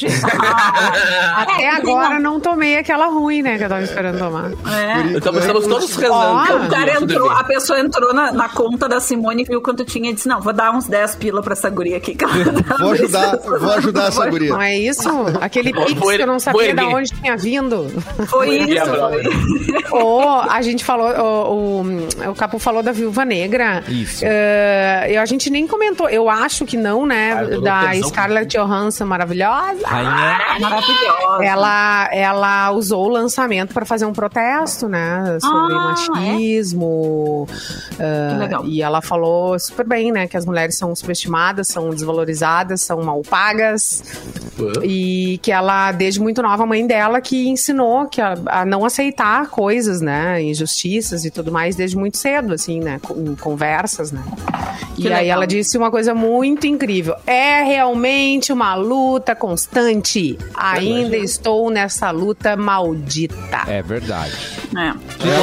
Até É, tem agora uma- não tomei aquela ruim, né, que eu tava esperando tomar. é. então estamos todos rezando. O cara entrou, a pessoa entrou na, na conta da Simone, viu quanto tinha e disse: Não, vou dar uns 10 pila pra essa guria aqui. que ela tá Vou ajudar, [LAUGHS] vou ajudar essa guria. Não é isso? Aquele pix que eu não sabia de onde tinha vindo. Foi isso. Ou a gente falou, o, o, o Capo falou da Viúva Negra. Isso. Eu, a gente nem comentou, eu acho que não, né? Ah, da. Scarlett Johansson, maravilhosa. Rainha. Maravilhosa. Ela, ela usou o lançamento para fazer um protesto, né? Sobre Ah, machismo. eh, Que legal. E ela falou super bem, né? Que as mulheres são subestimadas, são desvalorizadas, são mal pagas. E que ela, desde muito nova, a mãe dela que ensinou que a, a não aceitar coisas, né? Injustiças e tudo mais, desde muito cedo, assim, né? com- Em conversas, né? e aí legal. ela disse uma coisa muito incrível. É realmente uma luta constante. Ainda estou nessa luta maldita. É verdade. É.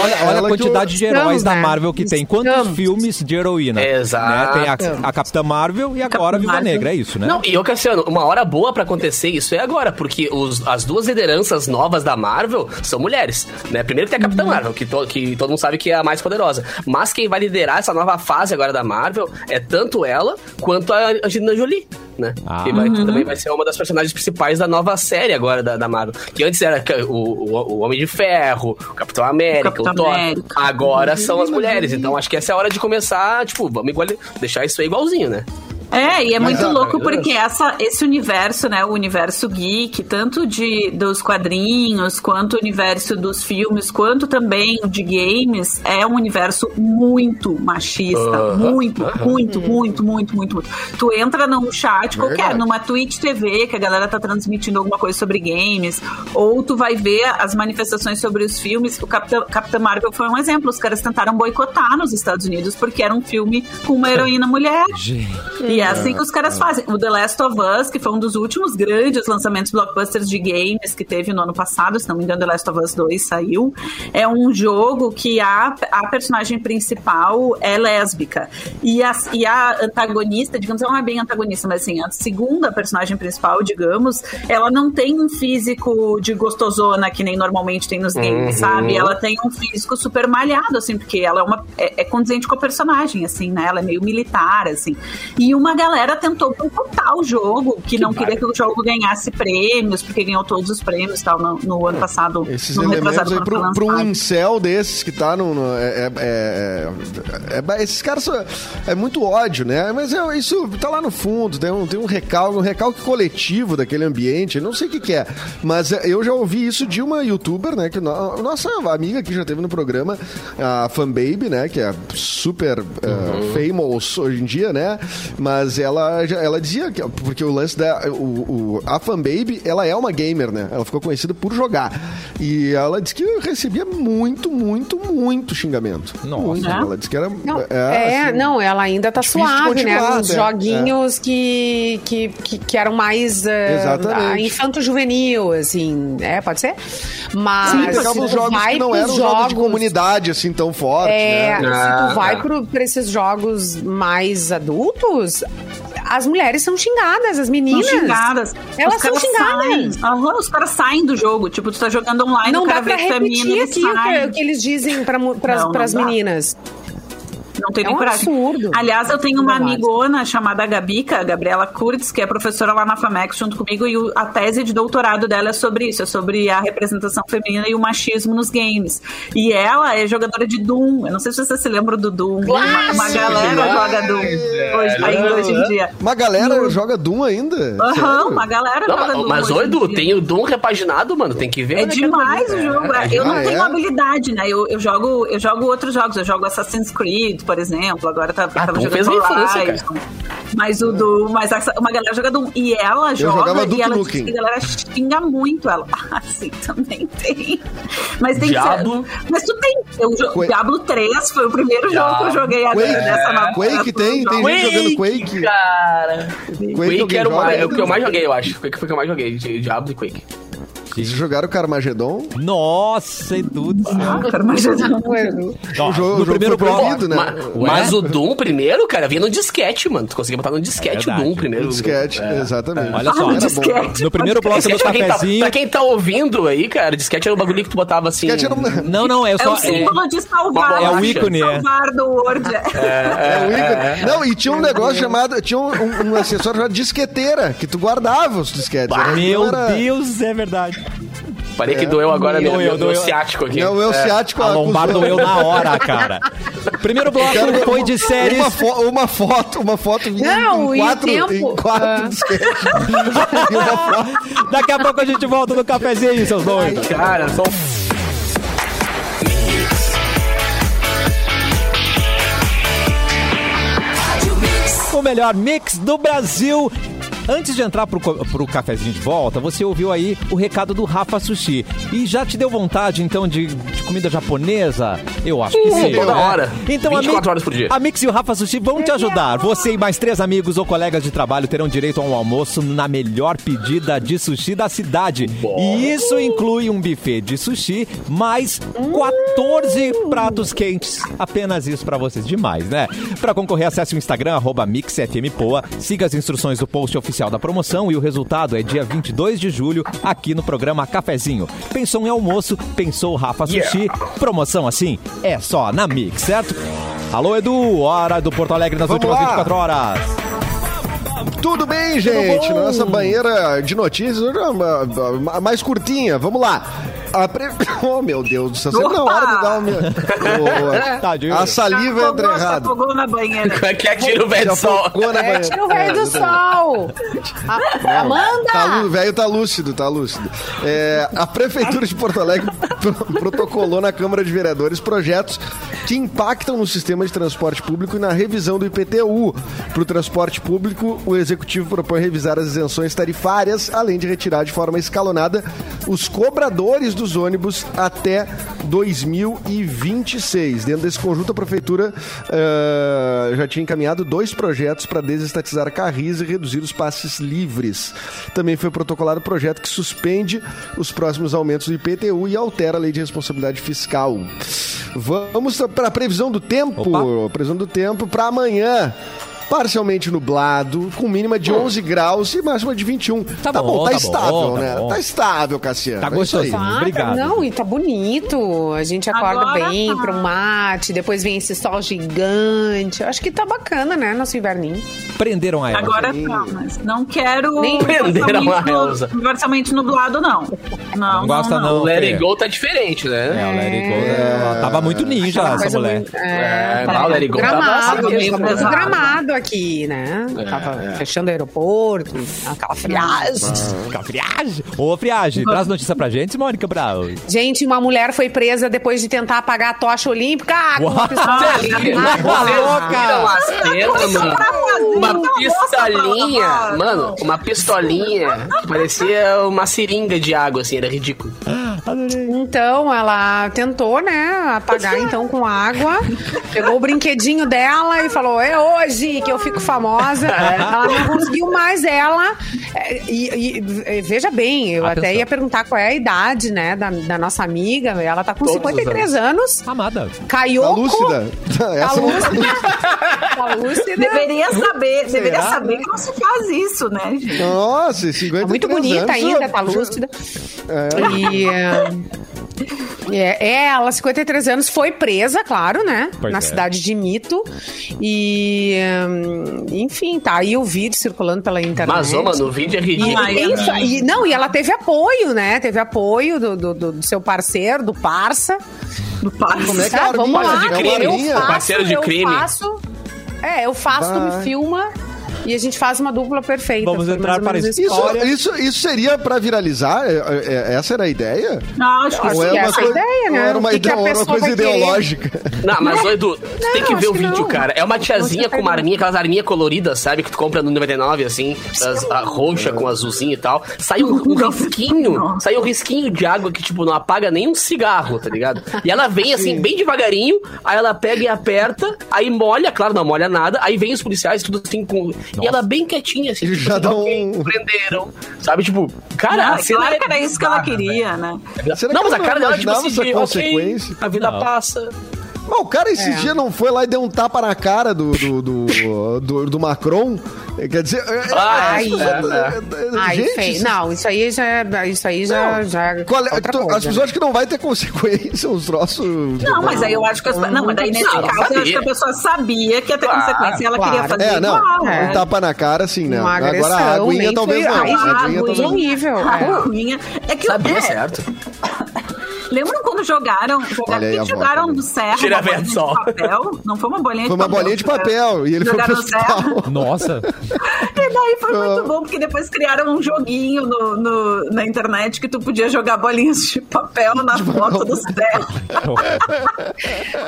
Olha, olha ela a que quantidade de Estamos, heróis da né? Marvel que tem. Quantos Estamos. filmes de heroína? Exato. Né? Tem a, a Capitã Marvel e agora a Viva Marvel. Negra, é isso, né? Não, e ô Cassiano, uma hora boa pra acontecer isso é agora, porque os- as duas lideranças novas da Marvel são mulheres, né? Primeiro tem a Capitã Marvel, que, to- que todo mundo sabe que é a mais poderosa. Mas quem vai liderar essa nova fase agora da Marvel é tanto ela quanto a Angelina Jolie. Né? Ah. Que vai- também vai ser uma das personagens principais da nova série agora da, da Marvel. Que antes era o, o, o Homem de Ferro, o Capitão América, o, Capitão Thor. América. Agora são as mulheres. Então acho que essa é a hora de começar, tipo, vamos igual, deixar isso aí igualzinho, né? É, e é Mas muito a- louco a- porque essa, esse universo, né, o universo geek, tanto de, dos quadrinhos, quanto o universo dos filmes, quanto também o de games, é um universo muito machista. Aham, muito, aham. muito, muito, muito, muito, muito. Tu entra num chat qualquer, Verdade. numa Twitch TV, que a galera tá transmitindo alguma coisa sobre games, ou tu vai ver as manifestações sobre os filmes. O Capitão, Capitã Marvel foi um exemplo. Os caras tentaram boicotar nos Estados Unidos porque era um filme com uma heroína mulher. Gente. E é assim que os caras fazem. O The Last of Us, que foi um dos últimos grandes lançamentos blockbusters de games que teve no ano passado, se não me engano, The Last of Us 2 saiu. É um jogo que a, a personagem principal é lésbica. E a, e a antagonista, digamos, ela não é bem antagonista, mas assim, a segunda personagem principal, digamos, ela não tem um físico de gostosona que nem normalmente tem nos games, Uhum. sabe? Ela tem um físico super malhado, assim, porque ela é uma. É, é condizente com a personagem, assim, né? Ela é meio militar, assim. E uma galera tentou boicotar o jogo, que, não queria que o jogo ganhasse prêmios, porque ganhou todos os prêmios e tal no, no ano passado. Esses elementos aí pro, pro um incel desses que tá no. no- é, é- é- é- esses caras são, é muito ódio, né? Mas é- isso tá lá no fundo, tem um, tem um recalque, um recalque coletivo daquele ambiente. Não sei o que, que é. Mas é, eu já ouvi isso de uma youtuber, né? Que no- nossa amiga que já teve no programa, a Fanbaby, né? Que é super eh, famous hoje em dia, né? Mas ela, já- ela dizia que. Porque o lance da. O, o- a Fanbaby, ela é uma gamer, né? Ela ficou conhecida por jogar. E ela disse que recebia muito, muito, muito xingamento. Nossa. Muito. É? Ela disse que era. Não, é, assim, não, ela ainda tá suave, né? Uns né? joguinhos que, que, que, que eram mais eh, Exatamente. infanto-juvenil, assim, é, pode ser? Mas Sim, se uns jogos vai que não eram jogos de comunidade assim tão forte, É, né? se Ah, tu vai tá. pro, pra esses jogos mais adultos, as mulheres são xingadas, as meninas. São xingadas. Elas são xingadas. Saem. Aham, os caras saem do jogo. Tipo, tu tá jogando online, Não o dá cara pra vê é repetir ele aqui o que, o que eles dizem pra, pras, Não, não pras dá. meninas. Não tem É nem um coragem. absurdo. Aliás, eu tenho uma amigona chamada Gabica, Gabriela Kurtz, que é professora lá na FAMEX junto comigo, e a tese de doutorado dela é sobre isso, é sobre a representação feminina e o machismo nos games. E ela é jogadora de Doom. Eu não sei se você se lembra do Doom. Uma, uma galera joga Doom hoje, ainda hoje em dia. Uma galera joga Doom ainda? Aham, Sério? uma galera Não, joga mas, Doom. mas Edu, tem o Doom repaginado, mano. Tem que ver. É demais o jogo. Eu não Ah, tenho é? habilidade, né? Eu, eu, jogo, eu jogo outros jogos. Eu jogo Assassin's Creed, por exemplo. Agora tá, tava Doom jogando infância. Mas o do. Mas essa- uma galera joga Doom. E ela joga e ela diz que a galera xinga muito ela. [LAUGHS] Ah, sim, também tem. Mas tem Diablo. que ser. Mas tu tem. Eu, Quake. Diablo 3 foi o primeiro jogo que eu joguei Quake. dessa nova Quake tem, tem gente jogando Quake. cara. Quake Quake, era o, mais, é o que eu mais joguei, eu acho. Quake foi o que eu mais joguei, Diablo e Quake. Vocês jogaram Carmageddon? Nossa, Edu do céu. Ah, mas- [LAUGHS] Ó, o jogo, no o jogo primeiro proibido, né? Ma- Mas o Doom primeiro, cara, vinha no disquete, mano. Tu conseguia botar no disquete o verdade. Doom primeiro. O disquete, É. exatamente. Olha só, Ah, era disquete. No primeiro bloco do Disquete, pra, quem tá, cafezinho. pra quem tá ouvindo aí, cara, disquete era um bagulho que tu botava assim. Disquete era Não, não, é É só. o símbolo de salvar. É o ícone, é. Salvar do Word. É o ícone. Não, e tinha um negócio chamado. Tinha um, um- um acessório chamado disqueteira, que tu guardava os disquetes. Meu Deus, é verdade. Parei que doeu agora meu, Doeu, meu, ciático aqui. Não, eu ciático A lombar acusou. doeu na hora, cara. Primeiro bloco foi de séries. Uma, fo- uma foto, uma foto Não, em quatro, tempo. em quatro Ah. disquetes. Uma foto. Daqui a pouco a gente volta no cafezinho, seus doidos. Cara, só O melhor mix do Brasil. Antes de entrar pro, pro cafezinho de volta, você ouviu aí o recado do Rafa Sushi. E já te deu vontade, então, de, de comida japonesa? Eu acho que Sim, toda né? hora. Então, a 24 Mi- horas por dia. A Mix e o Rafa Sushi vão te ajudar. Você e mais três amigos ou colegas de trabalho terão direito a um almoço na melhor pedida de sushi da cidade. E isso inclui um buffet de sushi, mais 14 pratos quentes. Apenas isso pra vocês. Demais, né? Pra concorrer, acesse o Instagram, arroba MixFMPoa. Siga as instruções do post oficial da promoção e o resultado é dia 22 de julho, aqui no programa Cafezinho. Pensou em almoço, pensou Rafa Sushi. Promoção assim é só na Mix, certo? Alô, Edu, hora do Porto Alegre nas Vamos últimas lá. 24 horas. Tudo bem, gente? bom? Nossa banheira de notícias, mais curtinha. Vamos lá. A pre... [LAUGHS] Oh, meu Deus do céu. Sempre na hora de dar uma... [LAUGHS] Tadinho. a saliva Já entra errado. afogou na banheira. [LAUGHS] Como é que atira o velho do sol? É, banheira. tira o velho do É, sol. A- Amanda! Tá O velho tá lúcido, tá lúcido. É, a Prefeitura de Porto Alegre pro- protocolou na Câmara de Vereadores projetos que impactam no sistema de transporte público e na revisão do IPTU. Para o transporte público, o Executivo propõe revisar as isenções tarifárias, além de retirar de forma escalonada os cobradores dos ônibus até 2026. Dentro desse conjunto, a Prefeitura eh, já tinha encaminhado dois projetos para desestatizar carris e reduzir os passes livres. Também foi protocolado o projeto que suspende os próximos aumentos do IPTU e altera a lei de responsabilidade fiscal. Vamos para a previsão do tempo. Opa. Previsão do tempo para amanhã. Parcialmente nublado, com mínima de 11 graus e máxima de 21. Tá bom, tá, tá estável, bom, tá né? bom. Tá estável, Cassiano. Tá É gostoso. Ah, Obrigado. Não, e tá bonito. A gente acorda Agora bem tá. pro mate, depois vem esse sol gigante. Acho que tá bacana, né, nosso inverninho. Prenderam a ela. Agora tá, mas não quero Nem prenderam a parcialmente Elsa. parcialmente nublado, não. Não, Não gosta, não. O Let. It Go tá diferente, É, né? o Let It Go, ela Tava muito ninja essa mulher. muito- É, É, tava o Let It Go tava gramado, assim, gramado aqui, né? tava fechando o aeroporto, aquela friagem. Fica friagem. Ô, friagem, traz notícia pra gente, Mônica Brau. Gente, uma mulher foi presa depois de tentar apagar a tocha olímpica com uma Uau. pistola. Vocês viram a cena, mano? Uma pistolinha, mano, uma pistolinha que parecia uma seringa de água, assim, era ridículo. Então, ela tentou, né, apagar então com água, pegou o brinquedinho dela e falou, é hoje que eu fico famosa. [LAUGHS] Ela não conseguiu mais ela. É, E, e- e veja bem, eu Atenção. até ia perguntar qual é a idade, né, da, da nossa amiga. Ela tá com Todos os 53 anos. Amada. Caiu. Tá lúcida? Tá tá lúcida. Tá lúcida. Deveria saber, deveria Será? saber que não se faz isso, né, gente? Nossa, 50 Tá muito bonita ainda, tá lúcida. E. É, é, ela, 53 anos, foi presa, claro, né? Pois na é. cidade de Mito. E. hum, Enfim, tá aí o vídeo circulando pela internet. Mas, ô, mano, o vídeo é ridículo. E- e- não, e ela teve apoio, né? Teve apoio do, do- do- do seu parceiro, do Parça. Do pai. Como é que é vamos lá. de crime. Eu faço, Parceiro de eu crime. faço. É, eu faço, tu Vai. me filma e a gente faz uma dupla perfeita. Vamos entrar para isso. isso. Isso, seria pra viralizar? É- é- Essa era a ideia? Não, acho que Ou era uma essa é a coisa, ideia, né? era uma, O que era uma coisa ideológica? Não, mas, ô, Edu, tu tem que Não, ver o vídeo, não. cara. É uma tiazinha Não, com uma arminha, aquelas arminhas coloridas, sabe? Que tu compra no 99, assim, as- a roxa com azulzinho e tal. Sai um, um risquinho, sai um risquinho de água que, tipo, não apaga nem um cigarro, tá ligado? E ela vem, assim, bem devagarinho, aí ela pega e aperta, aí molha, claro, não molha nada, aí vem os policiais, tudo assim, com... E ela bem quietinha, assim, Eles tipo, já dão ok, um- prenderam, sabe? Tipo, cara, Não, a cena claro é que era isso que ela queria, né? Será não, mas a cara não dela, tipo assim, essa de, consequência? ok, a vida Não. passa. Mas o cara esses É. dias não foi lá e deu um tapa na cara do, do, do, do- do Macron? Quer dizer... é- Ah, Ai, é, é, é. Ai, gente, feio. Não, isso aí já, é- isso aí já, Não. já é Qual é- outra tu- coisa. as pessoas acham que não vai ter consequência, uns troços... Não, mas aí eu acho que as, não, mas daí nesse Não, caso eu acho sabia. que a pessoa sabia que ia ter Claro, consequência e ela claro. queria fazer É, não, igual. um né? tapa na cara, assim, né? Agressão, Agora a aguinha talvez foi- não. A a aguinha horrível. A é. aguinha. É que Sabia é, certo. [LAUGHS] Lembram quando jogaram. jogaram que a jogaram volta, no Serra Tira uma bolinha de papel. Não foi uma bolinha Foi de uma papel. bolinha de papel e ele foi Jogaram pro no Serra. hospital. Nossa. [LAUGHS] E daí foi muito bom, porque depois criaram um joguinho no, no- na internet que tu podia jogar bolinhas de papel na foto do Serra.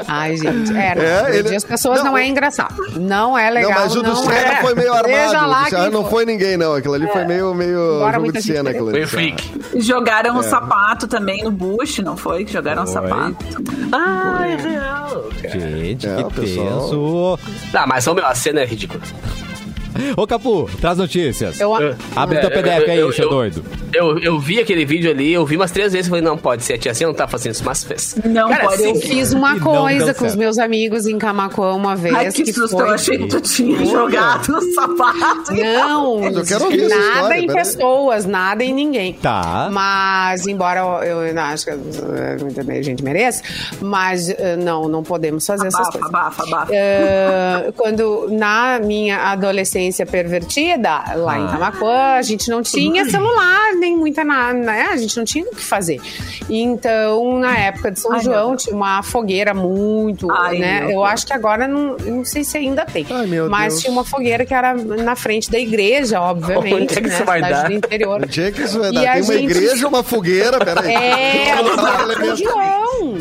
Ai, gente. É, não, É, agredir ele- as pessoas Não, não, é engraçado. Não é legal. não, mas o do Serra é. foi meio armado. Lá quem não foi ninguém, não. Aquilo ali foi meio, meio Embora jogo de cena. Aquilo Foi ali. freak. Jogaram o É. sapato também no Bush, não foi? Que jogaram o Foi. sapato. Ah, é real. Gente, É, que pessoal- tenso. Mas meu, a cena é ridícula. Ô, Capu, traz notícias. Eu, Abre É, teu PDF aí, eu- seu eu- doido. Eu, eu vi aquele vídeo ali, eu vi umas três vezes e falei, não pode ser, a tia assim não tá fazendo isso, mas fez. Não Cara, pode assim, eu fiz uma E coisa com os meus amigos em Camacuã uma vez. Ai, que susto, foi... eu achei que tu tinha jogado o sapato. Não, eu quero ouvir nada história, em peraí. pessoas, nada em ninguém. Tá. Mas, embora eu, eu não acho que eh, a gente mereça, mas eh, não, não podemos fazer essas Abafa, coisas. abafa, abafa. Eh, quando na minha adolescência pervertida, lá em Camacuã, a gente não tinha celular, nem muita nada, né? A gente não tinha o que fazer. Então, na época de São Ai, João, tinha uma fogueira muito, Ai, né? Eu acho que agora não, não sei se ainda tem. Ai, meu mas Deus. tinha uma fogueira que era na frente da igreja, obviamente, Onde é que né? isso vai Cidade dar? do interior. Onde é que isso vai E dar? a Tem uma gente- igreja, uma fogueira, peraí. É, São. João.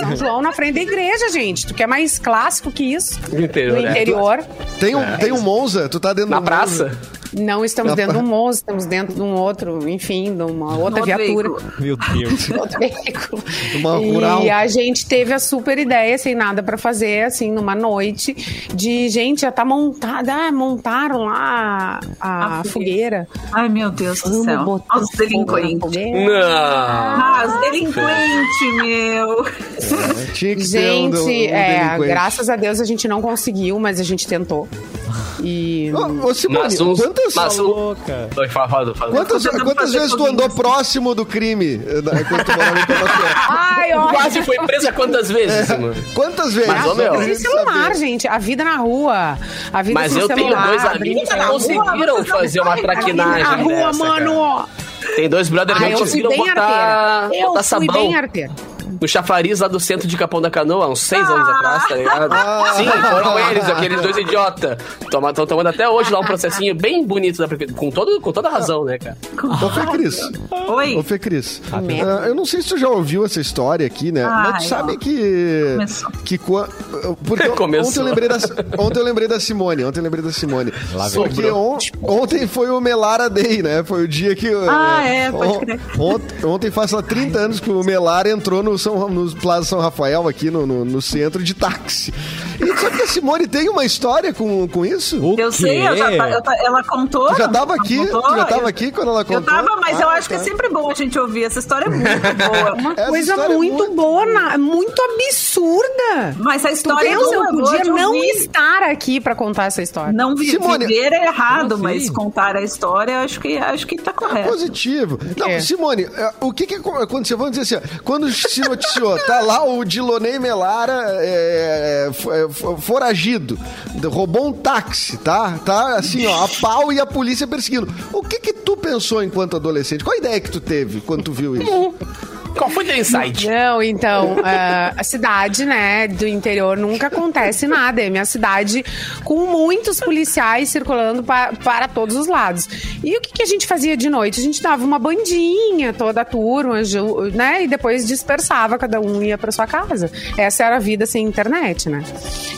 São João na frente da igreja, gente. Tu quer mais clássico que isso? No interior, No é. interior. Tem um, tem um Monza, tu tá dentro Na do praça? Monza. Não estamos Na dentro de pra- um monstro, estamos dentro de um outro, enfim, de uma outra outro viatura. veículo. Meu Deus. [LAUGHS] Outro veículo. Uma e rural. a gente teve a super ideia, sem nada pra fazer, assim, numa noite, de gente, já tá montada, ah, montaram lá a, A fogueira. Ai, meu Deus do Vamos céu. botar Os delinquentes. fogueira. Não. Ah, os delinquentes, meu. É, Tinha que ter um, um Gente, é, graças a Deus a gente não conseguiu, mas a gente tentou. E. Ô, ô, Simone, Mas uns- quantas, mas um- fala, fala, fala. quantas, quantas vezes tu andou próximo do crime eh, quando tu morava? Ai, ó. Quase foi presa quantas vezes, mano? Quantas vezes? Mas, ô, meu, gente celular, saber. gente. A vida na rua. A vida Mas sem eu tenho celular. dois amigos que conseguiram fazer uma traquinagem Na rua, dessa, mano. cara. Tem dois brothers que conseguiram bem botar, arteira. Eu fui sabão bem arteira. No chafariz lá do centro de Capão da Canoa, uns seis anos atrás, tá ligado? Ah. [LAUGHS] Sim, foram eles, aqueles dois idiotas. Estão tomando até hoje lá um processinho bem bonito da prefeitura, com, todo, com toda razão, né, cara? Ô, Fê Cris. Oi. Ô, Fê Cris. ah, eu não sei se tu já ouviu essa história aqui, né? Ai, Mas tu sabe ó. que. Começou. que porque [LAUGHS] Começou. ontem eu, lembrei da, ontem eu lembrei da Simone. Ontem eu lembrei da Simone. Lá vem. Porque on- ontem foi o Melara Day, né? Foi o dia que. Ah, é, pode crer. Ontem, ontem faz lá 30 anos que o Melara entrou no, São, no Plaza São Rafael, aqui no, no, no centro, de táxi. E sabe que a Simone tem uma história com, com isso? O Eu quê? sei, eu já, tá- eu tá- ela contou. Tu já tava aqui? contou? Tu já tava Eu- aqui quando ela Eu contou? tava, mas eu Ah, acho que é tá. sempre bom a gente ouvir. Essa história é muito [LAUGHS] boa. Uma Essa coisa história é muito, muito boa, na- muito absurda. Mas a história é boa, eu é podia não ouvir. estar aqui pra contar essa história. Não vi, Simone, viver é errado, mas contar a história, acho que, acho que tá correto. Positivo. Não, É. Simone, é, o que que aconteceu? Vamos dizer assim, quando noticiou, tá lá o Dilonei Melara é, é, é, fo- foragido, roubou um táxi, tá? Tá assim, ó, a pau e a polícia perseguindo. O que que tu pensou enquanto adolescente? Qual a ideia que tu teve quando tu viu isso? Qual foi teu insight? Não, então, [LAUGHS] ah, a cidade, né, do interior nunca acontece nada. É minha cidade com muitos policiais circulando pa- para todos os lados. E o que, que a gente fazia de noite? A gente dava uma bandinha, toda a turma, né, e depois dispersava, cada um ia para sua casa. Essa era a vida sem internet, né?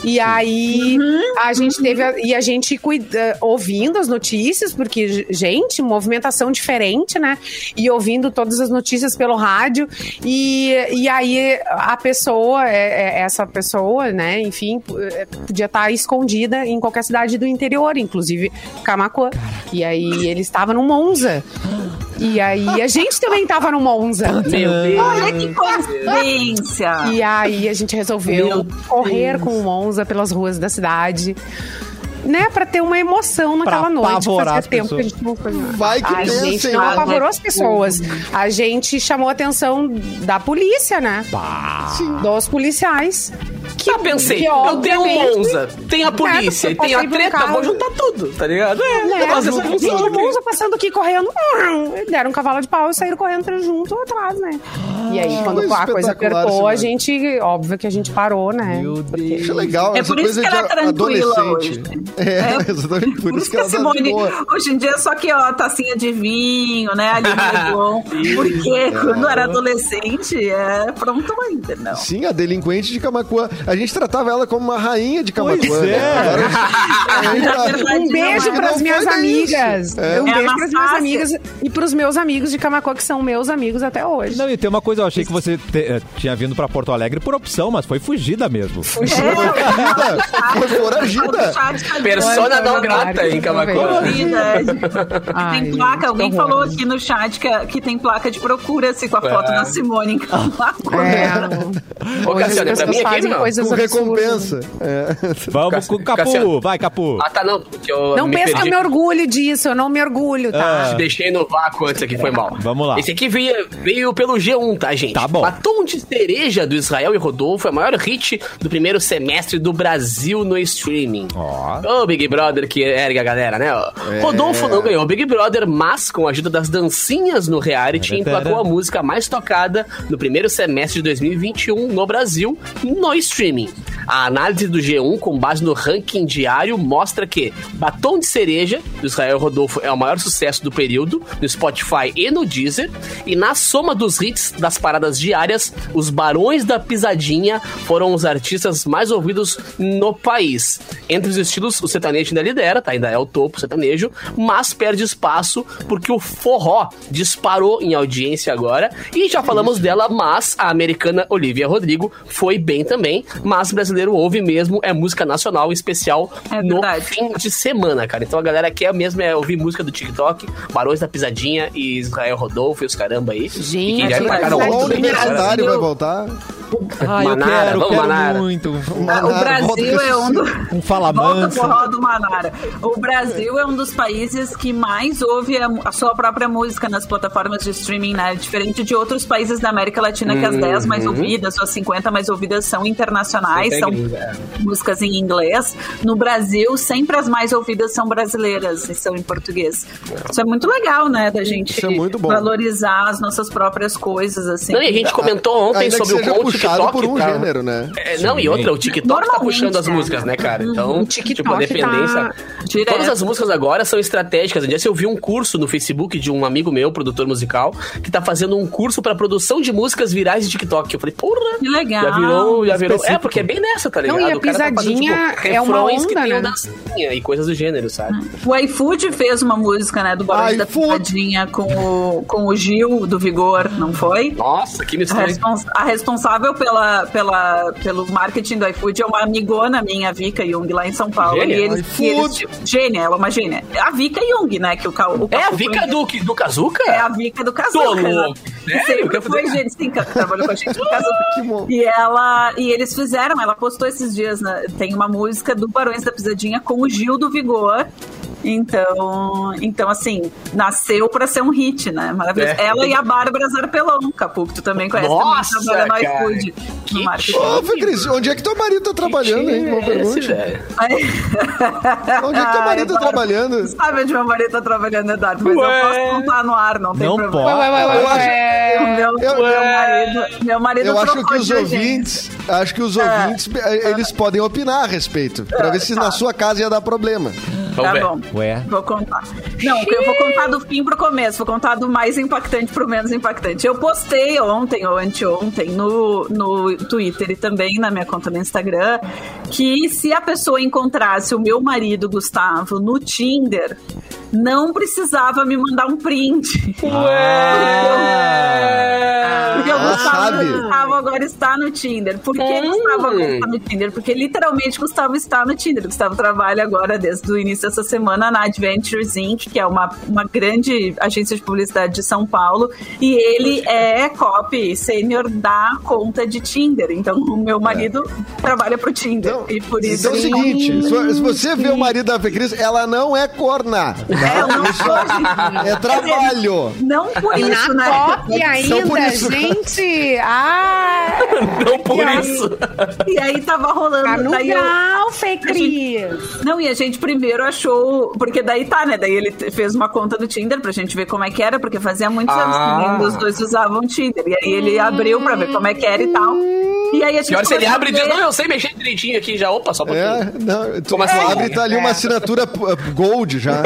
E aí a gente teve a, e a gente cuida, ouvindo as notícias, porque gente, movimentação diferente, né? E ouvindo todas as notícias pelo rádio e, e aí a pessoa, é- é- essa pessoa, né? Enfim, é, podia estar escondida em qualquer cidade do interior, inclusive Camacuã. E aí ele estava no Monza. E aí a gente também estava no Monza. Meu Deus. Olha que coincidência! E aí a gente resolveu Meu correr com o Monza pelas ruas da cidade. Né, pra ter uma emoção naquela Pra noite. apavorar Fazia as tempo que a pessoas. gente não fazia. Vai que A pensa, gente hein? não Ah, apavorou as pessoas. A gente chamou a atenção da polícia, né? Pá. Dos policiais. que Tá, pensei, que, eu tenho um Monza, tem a polícia É, e tem a treta, vou juntar tudo, tá ligado? É, Né? dessa Gente, função o aqui. Monza passando aqui correndo, deram um cavalo de pau e saíram correndo junto atrás, né? E aí, quando coisa a coisa apertou, a gente, óbvio que a gente parou, né? Meu Deus. Acho legal, É essa por isso que ela é tranquila hoje. É, [LAUGHS] exatamente por, Por isso que ela tá Simone, boa. hoje em dia, é só que, ó, tacinha de vinho, né? Ali bom. [LAUGHS] Porque É. quando era adolescente, é pronto ainda, não. Sim, a delinquente de Camacuã. A gente tratava ela como uma rainha de Pois Camacuã. é. né? Agora, a [LAUGHS] gente Na tá- verdade, Um beijo é. pras não minhas foi amigas. É. Um É beijo pras minhas Anastácia. amigas e pros meus amigos de Camacuã, que são meus amigos até hoje. Não, e tem uma coisa, eu achei que você te- eh, tinha vindo pra Porto Alegre por opção, mas foi fugida mesmo. Foragida. Foi foragida. Persona não grata em. Ai, tem placa, alguém falou aqui no chat que, que tem placa de procura-se com a foto É. da Simone em Camacuã. É, [LAUGHS] Ô, é pra mim aqui, fazem não? coisas Com recompensa. É. Vamos com o Capu, Cassiano. vai, Capu. Ah, tá, não. Não me pensa que eu me orgulho disso, eu não me orgulho, tá? Ah. Te deixei no vácuo antes aqui, foi mal. Vamos lá. Esse aqui veio, veio pelo G1, tá, gente? Tá bom. Batom de cereja do Israel e Rodolfo é o maior hit do primeiro semestre do Brasil no streaming. Ó. Ô, Big Brother que ergue a galera, né? É. Rodolfo não ganhou o Big Brother, mas com a ajuda das dancinhas no reality, É, emplacou a música mais tocada no primeiro semestre de 2021 no Brasil, no streaming. A análise do G1, com base no ranking diário, mostra que Batom de Cereja, do Israel Rodolfo, é o maior sucesso do período, no Spotify e no Deezer. E na soma dos hits das paradas diárias, os Barões da Pisadinha foram os artistas mais ouvidos no país. Entre os estilos, o sertanejo ainda lidera, tá? ainda é o topo sertanejo, mas perde espaço porque o forró disparou em audiência agora. E já falamos dela, mas a americana Olivia Rodrigo foi bem também. Mas brasileiro ouve mesmo, é música nacional, em especial É no fim de semana, cara. Então a galera quer mesmo é ouvir música do TikTok, Barões da Pisadinha e Israel Rodolfo e os caramba aí. Gente, e já emplacaram legal. O universitário Brasil. vai voltar. Ah, eu Manara, quero, vamos, quero Manara. muito. Ah, Manara, o Brasil é um do... Um fala Volta mansa. Forró do Manara. O Brasil é um dos países que mais ouve a, a sua própria música nas plataformas de streaming, né? Diferente de outros países da América Latina, que as 10 mais ouvidas, ou as 50 mais ouvidas são internacionais, são gringa, é. músicas em inglês. No Brasil, sempre as mais ouvidas são brasileiras e são em português. Isso é muito legal, né? Da gente é muito bom. valorizar as nossas próprias coisas, assim. Não, e a gente comentou ontem Ainda sobre que o seja quão o TikTok por um tá- gênero, né? É, não, e outra, o TikTok tá puxando as é. músicas, né, cara? Então, O TikTok tipo, dependência. tá. Todas as músicas agora são estratégicas. Um dia eu vi um curso no Facebook de um amigo meu, produtor musical, que tá fazendo um curso pra produção de músicas virais de TikTok. Eu falei, porra! Que legal. Já virou, já virou. É, Específico. porque é bem nessa, tá Não, ligado? e a O cara tá fazendo, pisadinha tipo, é uma refrões que onda, tenham né? dancinha e coisas do gênero, sabe? O iFood fez uma música, né, do Barões da iFood. Pisadinha com o, com o Gil do Vigor, não foi? Nossa, que A, mistério. respons- a responsável pela, pela, pelo marketing do iFood é uma amigona minha, a Vika Jung, lá em São Paulo. Gênia. E eles, e eles, iFood. gênia, ela é uma gênia. A Vika Jung, né? Que o, o É a Vika do, do Kazuca? É a Vika do Tô Kazuca. né? louco. Que Sério? Foi fazer? gente sim, que trabalhou com a gente no [LAUGHS] bom. E ela e eles fizeram, ela postou esses dias, né, tem uma música do Barões da Pisadinha com o Gil do Vigor. Então, então assim, nasceu pra ser um hit, né? Maravilhoso. É. Ela e a Bárbara Zarpelon, Capu, que tu também conhece, Nossa, também trabalha no cara. iFood. Que No marketing. Ô, Cris, onde é que teu marido tá trabalhando, hein? Uma Que é pergunta. Onde é que teu Ai, marido tá trabalhando? Sabe onde meu marido tá trabalhando, Eduardo? Mas Ué. eu posso contar no ar, não tem Não problema. pode. Ué, ué, ué, Eu acho- ué. Meu, Eu- meu marido, meu marido Eu acho que os ouvintes, acho que os ouvintes, eh, eles podem opinar a respeito, pra ver se na sua casa ia dar problema. Tá bom. Ué. Vou contar. Não, eu vou contar do fim pro começo, vou contar do mais impactante pro menos impactante. Eu postei ontem ou anteontem no, no Twitter e também na minha conta no Instagram que se a pessoa encontrasse o meu marido, Gustavo, no Tinder, não precisava me mandar um print. Gustavo, sabe. Gustavo agora está no Tinder. Por que Hum. Gustavo agora está no Tinder? Porque literalmente Gustavo está no Tinder. Gustavo trabalha agora desde o início dessa semana na Adventures Inc., que é uma, uma grande agência de publicidade de São Paulo. E ele é copy sênior da conta de Tinder. Então o meu marido trabalha pro Tinder. Então, e por isso então é o seguinte, se você vê o marido da Fê Cris, ela não é corna, tá? É, eu não sou, gente. É trabalho. Não por isso, na né? top ainda, por isso. gente. Ah, [LAUGHS] Não por E aí- isso. E aí tava rolando. tá no daí eu- grau, Fê Cris. Não, e a gente primeiro achou. Porque daí tá, né? Daí ele fez uma conta do Tinder pra gente ver como é que era, porque fazia muitos anos Ah. que nenhum dos dois usavam Tinder. E aí ele abriu pra ver como é que era e tal. E aí a gente. Pior se ele abre e diz, não, eu sei mexer direitinho aqui já. Opa, só um pouquinho. É, não, tu Como assim? abre e tá ali uma assinatura gold já.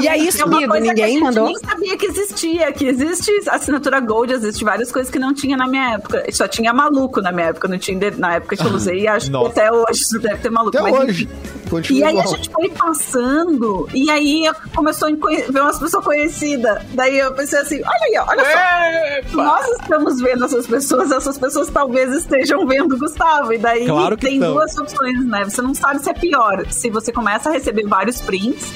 E aí, É uma coisa que a ninguém gente mandou. nem sabia que existia, que existe assinatura Gold, existe várias coisas que não tinha na minha época. Só tinha maluco na minha época, no Tinder, na época que eu usei, e acho que Nossa. até hoje deve ter maluco. Até mas hoje. Continua E aí a igual. gente foi passando, e aí começou a ver umas pessoas conhecidas. Daí eu pensei assim, olha aí, olha só. Epa. Nós estamos vendo essas pessoas, essas pessoas talvez estejam vendo o Gustavo. E daí Claro que tem estão. duas opções, né? Você não sabe se é pior. Se você começa a receber vários prints,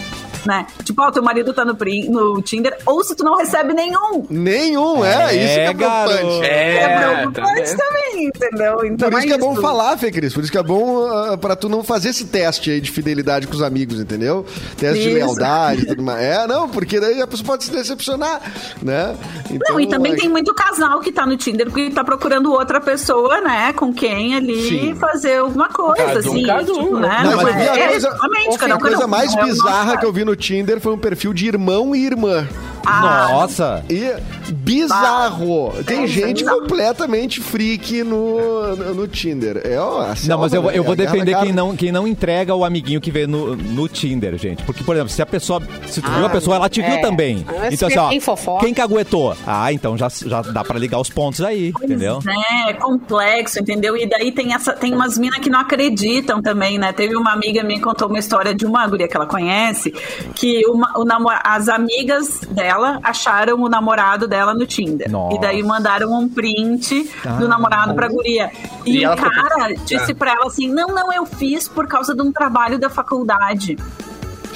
né? Tipo, ó, teu marido tá no, no Tinder, ou se tu não recebe nenhum. Nenhum, é, É, isso que é preocupante. É, É, preocupante tá também, entendeu? Então Por isso que é bom isso. falar, Fê Cris. Por isso que é bom ah, pra tu não fazer esse teste aí de fidelidade com os amigos, entendeu? Teste de Isso. lealdade e tudo mais. É, não, porque daí a pessoa pode se decepcionar, né? Então, Não, e também é- tem muito casal que tá no Tinder porque tá procurando outra pessoa, né? Com quem ali Sim. fazer alguma coisa, Cada um, assim. cada um, tipo, né? Não, mas é, a é, coisa, exatamente, cada a coisa mais É bizarra que eu vi no Tinder foi um perfil de irmão e irmã. Ah, Nossa. E bizarro. Tem É, gente bizarro. completamente freak no, no, no Tinder. É, ó, a Não, mas eu, vou- eu vou defender quem não, quem não entrega o amiguinho que vê no, no Tinder, gente. Porque, por exemplo, se a pessoa. Se tu viu a pessoa, ela te viu é. também. Mas Então, assim, ó. quem fofoca? Quem caguetou? Ah, então já, já dá pra ligar os pontos aí, entendeu? É, é complexo, entendeu? E daí tem essa, tem umas minas que não acreditam também, né? Teve uma amiga minha que contou uma história de uma guria que ela conhece, que uma, o namo- as amigas dela acharam o namorado dela no Tinder. Nossa. E daí mandaram um print do namorado pra guria. E, E o ficou- cara disse pra ela assim: não, não, eu fiz por causa de um trabalho da faculdade.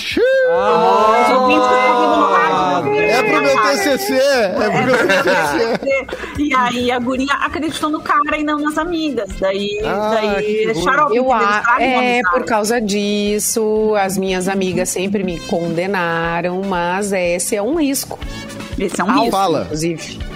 Os ouvintes estão ouvindo no rádio, né? É pro meu TCC. É pro meu TCC. E aí a guria acreditou no cara e não nas amigas. Daí, Ah, daí que é xarope. Eu a, é por causa disso, as minhas amigas sempre me condenaram, mas esse é um risco. Esse é um Alto, risco. Fala. Inclusive.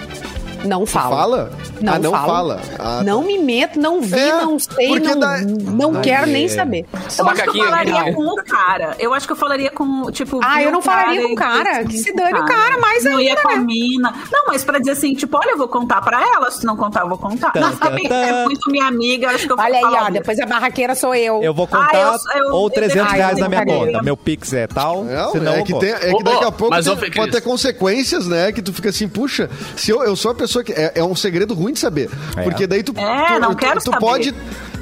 Não fala. Fala? Não, ah, não falo. fala. Ah, não me meto, não vi, É, não sei, não, dá- não Ai, quero nem é. saber. Eu acho que eu falaria né? com o cara. Eu acho que eu falaria com, tipo... Ah, eu não cara falaria com o cara, que se dane o Cara. mais Não ia com a né? mina. Não, mas pra dizer assim, tipo, olha, eu vou contar pra ela. Se não contar, eu vou contar. Tan, Não, tan, tan. é muito minha amiga, acho que eu vou Olha aí, ó, depois a barraqueira sou eu. Eu vou Ah, contar eu- eu- ou 300 Ah, eu reais na minha conta. Meu Pix é tal, Não, senão é eu que, tem, é que daqui a pouco pode ter consequências, né? Que tu fica assim, puxa, se eu, eu sou a pessoa que. É, é um segredo ruim de saber. É. Porque daí tu, É, tu, não tu, quero tu saber. pode.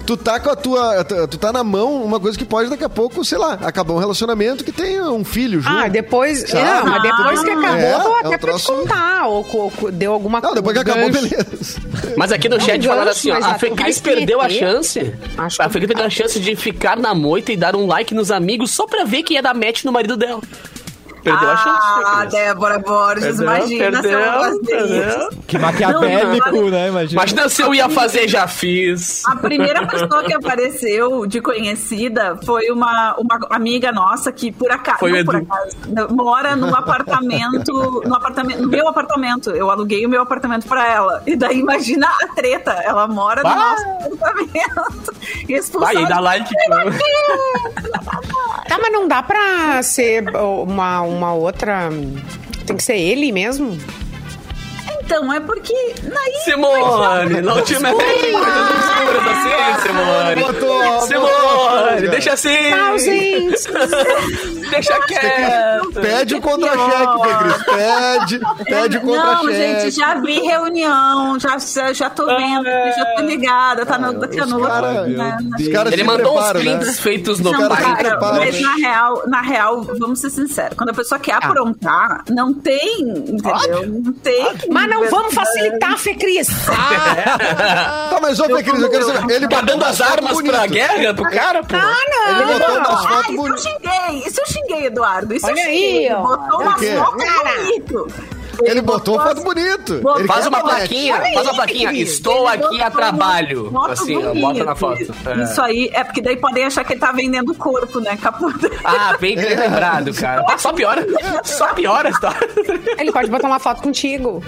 Tu tá com a tua. Tu, tu tá na mão uma coisa que pode daqui a pouco, sei lá, acabar um relacionamento que tem um filho junto. Ah, depois. Sabe? Não, mas depois que Ah, acabou, é, eu vou é até um pra te troço- contar. Ou, ou- ou deu alguma Não, depois que acabou, beleza. [LAUGHS] Mas aqui no chat gancho, falaram assim, ó, a já Fê tu Cris vai perdeu a chance. Acho a que Fê Cris perdeu a chance de ficar na moita e dar um like nos amigos só pra ver quem ia dar match no marido dela. Perdeu a chance, Ah. Débora Borges, Perdeu, imagina se eu perdeu, fazer perdeu. isso. Que maquiavélico, Não, não, né? Imagina. Imagina se eu ia fazer, já fiz. A primeira pessoa que apareceu de conhecida foi uma, uma amiga nossa que por acaso, Foi por acaso, mora num apartamento, no apartamento, no meu apartamento. Eu aluguei o meu apartamento pra ela. E daí imagina a treta, ela mora no Ah. nosso apartamento. E expulsada. Vai, dá like. Tá, mas não dá pra ser uma, uma outra. Tem que ser ele mesmo? Então, é porque aí Simone, não te mete em coisas obscuras assim, Simone. Botou, Simone, deixa assim. Tchau, gente. [LAUGHS] Deixa quieto. Pede o contra-cheque. Pede, pede o Não, contra-cheque. gente, já vi reunião, já, já tô vendo, já tô ligada, tá no, tá no cara- né, Os caras Ele mandou uns preparam, prints né? feitos no Não, pai. cara, prepara. mas na real, na real, vamos ser sinceros, quando a pessoa quer aprontar, não tem, entendeu? Não tem. Mas não vamos facilitar, Fê Cris. Tá, mas ô, Fê Cris, eu quero saber. Ele Tá dando as umas fotos armas pra bonitas. guerra pro cara, pô? Ele botou umas Ah, fotos isso eu bonitas. xinguei, isso eu xinguei, Eduardo. Isso Olha eu xinguei. aí, ó. Botou O uma quê? Bonito. Ele botou foto bonito. Botou- Ele Faz uma plaquinha, Olha faz uma aí, plaquinha. querido. Estou Ele aqui a botou trabalho. Assim, bota na foto. É. Isso aí, é porque daí podem achar que ele tá vendendo o corpo, né? Capota. Ah, bem bem lembrado, cara. Ah, Só piora. Só piora a história. Ele pode botar uma foto contigo.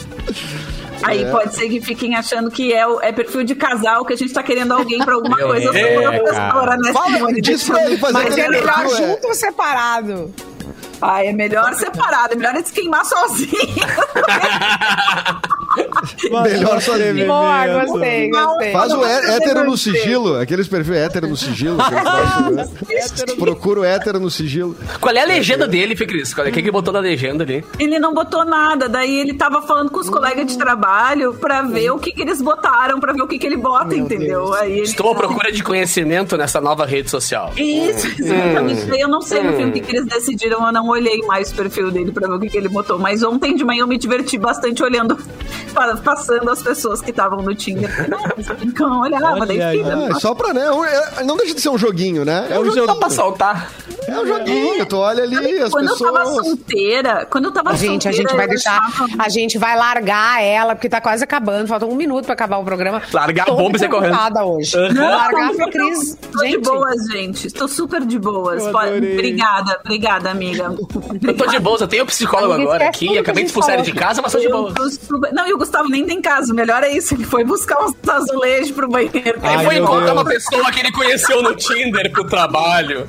Aí É. pode ser que fiquem achando que é, o- é perfil de casal, que a gente tá querendo alguém pra alguma Meu coisa. Eu Deus, sou professora, né? Fala, diz pra ele fazer Mas é melhor é. junto ou separado? Ah, é melhor separado, é melhor se queimar sozinho. [LAUGHS] Melhor sozinho. Boa, gostei, gostei. Faz o hétero no sigilo, aqueles perfis hétero no sigilo. né? [LAUGHS] Procura o hétero no sigilo. Qual é a legenda dele, Fê Cris? Qual é? O que botou na legenda ali? Ele não botou nada, daí ele tava falando com os colegas de trabalho pra ver o que, que eles botaram, pra ver o que, que ele bota, entendeu? Aí ele... Estou à procura de conhecimento nessa nova rede social. Isso, exatamente. Daí Eu não sei no fim o que, que eles decidiram, eu não olhei mais o perfil dele pra ver o que, que ele botou. Mas ontem de manhã eu me diverti bastante olhando, [LAUGHS] pa- passando as pessoas que estavam no Tinder. Então, olhava, daí Olha aí. fica. Ah, só pra, né? é- Não deixa de ser um joguinho, né? É um Só joguinho. pra saltar. É um joguinho. Tu olha ali, as Quando eu tava pessoas. solteira, quando eu tava Gente, a solteira. gente vai deixar. achava- A gente vai largar ela, porque tá quase acabando. Falta um minuto pra acabar o programa. Largar a Tô bomba e sair correndo. hoje. Vou largar Não, a Cris. Tô de Gente, boas, gente. Estou super de boas. Obrigada, obrigada, amiga. Eu tô de boa, eu tenho psicólogo agora aqui. Acabei a de expulsar ele de casa, mas tô de Eu boa. tô super- Não, e o Gustavo nem tem casa. O melhor é isso. Ele foi buscar uns azulejos pro banheiro. Ele foi encontrar uma pessoa que ele conheceu no Tinder pro trabalho.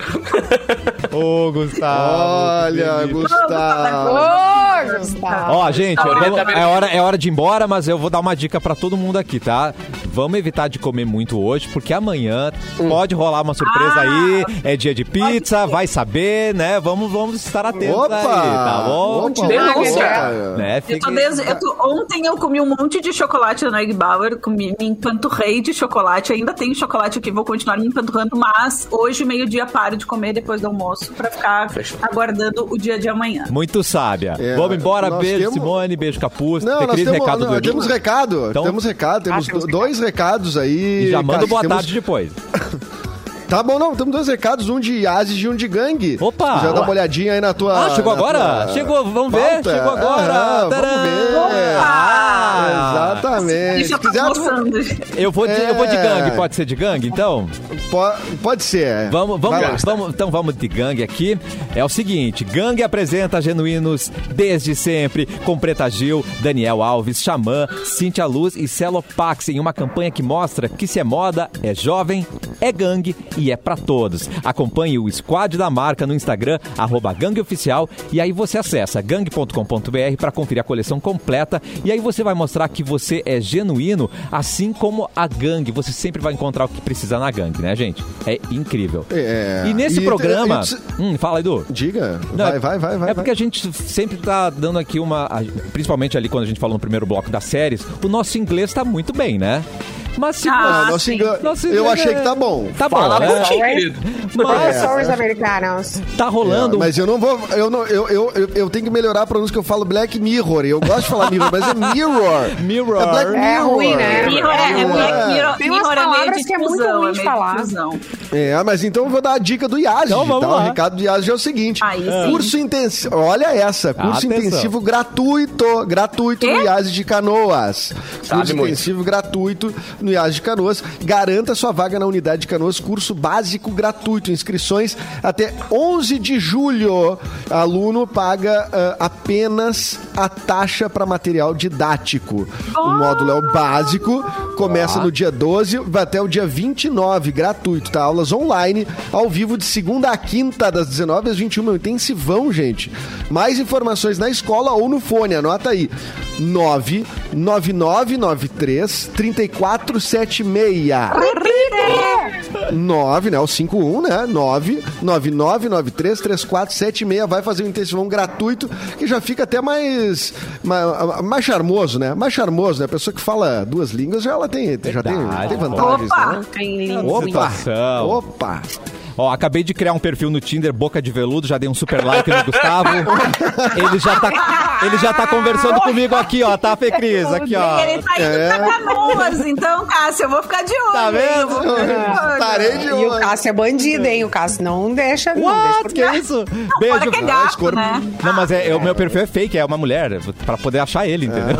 Ô, Gustavo. Olha. Gustavo. Ô, Gustavo. Ó, gente, Tá, vamos- tá é, hora, é hora de ir embora, mas eu vou dar uma dica pra todo mundo aqui, tá? Vamos evitar de comer muito hoje, porque amanhã pode rolar uma surpresa Ah, aí. É dia de pizza, vai saber, né? Vamos, vamos estar atentos Opa! aí, tá bom? Opa! Denúncia. Opa! Né? Eu tô Fique- desde- eu tô- ontem eu comi um monte de chocolate no Egg Bauer, comi, me empanturrei de chocolate. Ainda tenho chocolate aqui, vou continuar me empanturrando, mas hoje, meio-dia, paro de comer depois do almoço pra ficar Fechou. aguardando o dia de amanhã. Muito sábia. É, Vamos embora, beijo, temos- Simone, beijo, Capuz. Não, Tem nós temos, recado não, do temos Edu. recado. Então- temos recado, temos Ah, temos dois recados aí. E já manda boa temos- tarde depois. [LAUGHS] Tá bom, não, temos dois recados, um de Asis e um de gangue. Opa! Já dá uma olhadinha aí na tua. Ah, chegou agora? tua Chegou, vamos ver, pauta. chegou agora. Ah, vamos ver. Ah! Exatamente. Deixa Se eu tá quiser, mostrando. Eu vou, de, eu vou de É. gangue, pode ser de gangue, então? po- pode ser. Vamos, vamos, lá. vamos, então vamos de gangue aqui. É o seguinte, gangue apresenta genuínos desde sempre, com Preta Gil, Daniel Alves, Xamã, Cintia Luz e Celopax, em uma campanha que mostra que se é moda, é jovem, é gangue e é pra todos. Acompanhe o squad da marca no Instagram, arroba gangueoficial, e aí você acessa gangue.com.br para conferir a coleção completa, e aí você vai mostrar que você é genuíno, assim como a gangue. Você sempre vai encontrar o que precisa na gangue, né, gente? É incrível. É. E nesse E- programa. e- Hum, fala, Edu. Diga. Não, vai, vai, vai, vai. É porque a gente sempre tá dando aqui uma. Principalmente ali quando a gente falou no primeiro bloco das séries, o nosso inglês tá muito bem, né? Mas se Ah, Ah, você- nosso inglês- Eu achei é- que tá bom. Tá bom, Fala né? por ti, querido. Mas americanos. Tá rolando. É, mas eu não vou. Eu, não, eu, eu, eu, eu tenho que melhorar a pronúncia que eu falo Black Mirror. Eu gosto de falar Mirror, mas é Mirror. Mirror. É Black Mirror. É ruim, né? Mirror é, é, É. mirror, Tem umas é palavras que é muito ruim de falar. É, mas então eu vou dar a dica do IASG, Então vamos tá? lá. O recado do IASG é o seguinte. Curso intensivo, olha essa, curso Atenção. intensivo gratuito, gratuito no? IASG de Canoas. Sabe curso muito. intensivo gratuito no IASG de Canoas. Garanta sua vaga na unidade de Canoas, curso básico gratuito. Inscrições até 11 de julho. Aluno paga ah, apenas a taxa para material didático. O módulo é o básico, começa no dia 12, vai até o dia 29, gratuito, tá? Aulas online, ao vivo de segunda a quinta, das 19 às 21, um intensivão, gente. Mais informações na escola ou no fone, anota aí. 99993 3476. 9, né? O 51, né? 999933476 vai fazer um intensivão gratuito que já fica até mais, mais mais charmoso, né? Mais charmoso, né? A pessoa que fala duas línguas já ela tem já tem, tem vantagens, Opa! né? Tem Opa! Opa! Ó, acabei de criar um perfil no Tinder, boca de veludo, já dei um super like no Gustavo. ele já tá, ele já tá conversando comigo aqui, ó, tá, Fê Cris? Aqui, ó. Ele tá indo É. pra canoas, então, Cássio, eu vou ficar de olho. Tá hein? vendo? Eu vou ficar de olho. Estarei de E o. Cássio é bandido, hein? O Cássio não deixa, não deixa What? por Que isso? Beijo. Fora que é Ah, gato, né? Não, mas é, é- o meu perfil é fake, é uma mulher, pra poder achar ele, entendeu?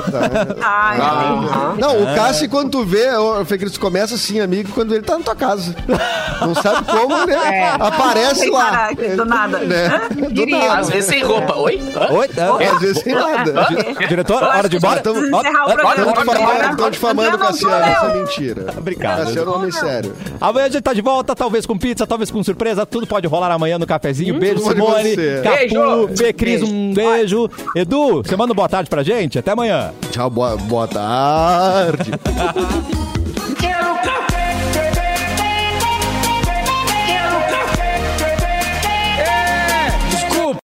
Ai, entendi. Não, o Cássio, quando tu vê, o Fê Cris, começa assim, amigo, quando ele tá na tua casa. Não sabe como, né? É. Aparece lá. parar, do nada. Né? Do nada. Às vezes sem roupa. Oi? Hã? Oi? É, Às vezes sem nada. Di- Diretor, hora de Bora, difamando, estão difamando o Não, não, Cassiano, isso é mentira. Obrigado. Cassiano é um homem sério. Amanhã a gente tá de volta, talvez com pizza, talvez com surpresa. Tudo pode rolar amanhã no cafezinho. Beijo, pode Simone. Capu, Beijo. Fê Cris, um beijo. Edu, você manda boa tarde pra gente? Até amanhã. Tchau, boa, boa tarde. [LAUGHS]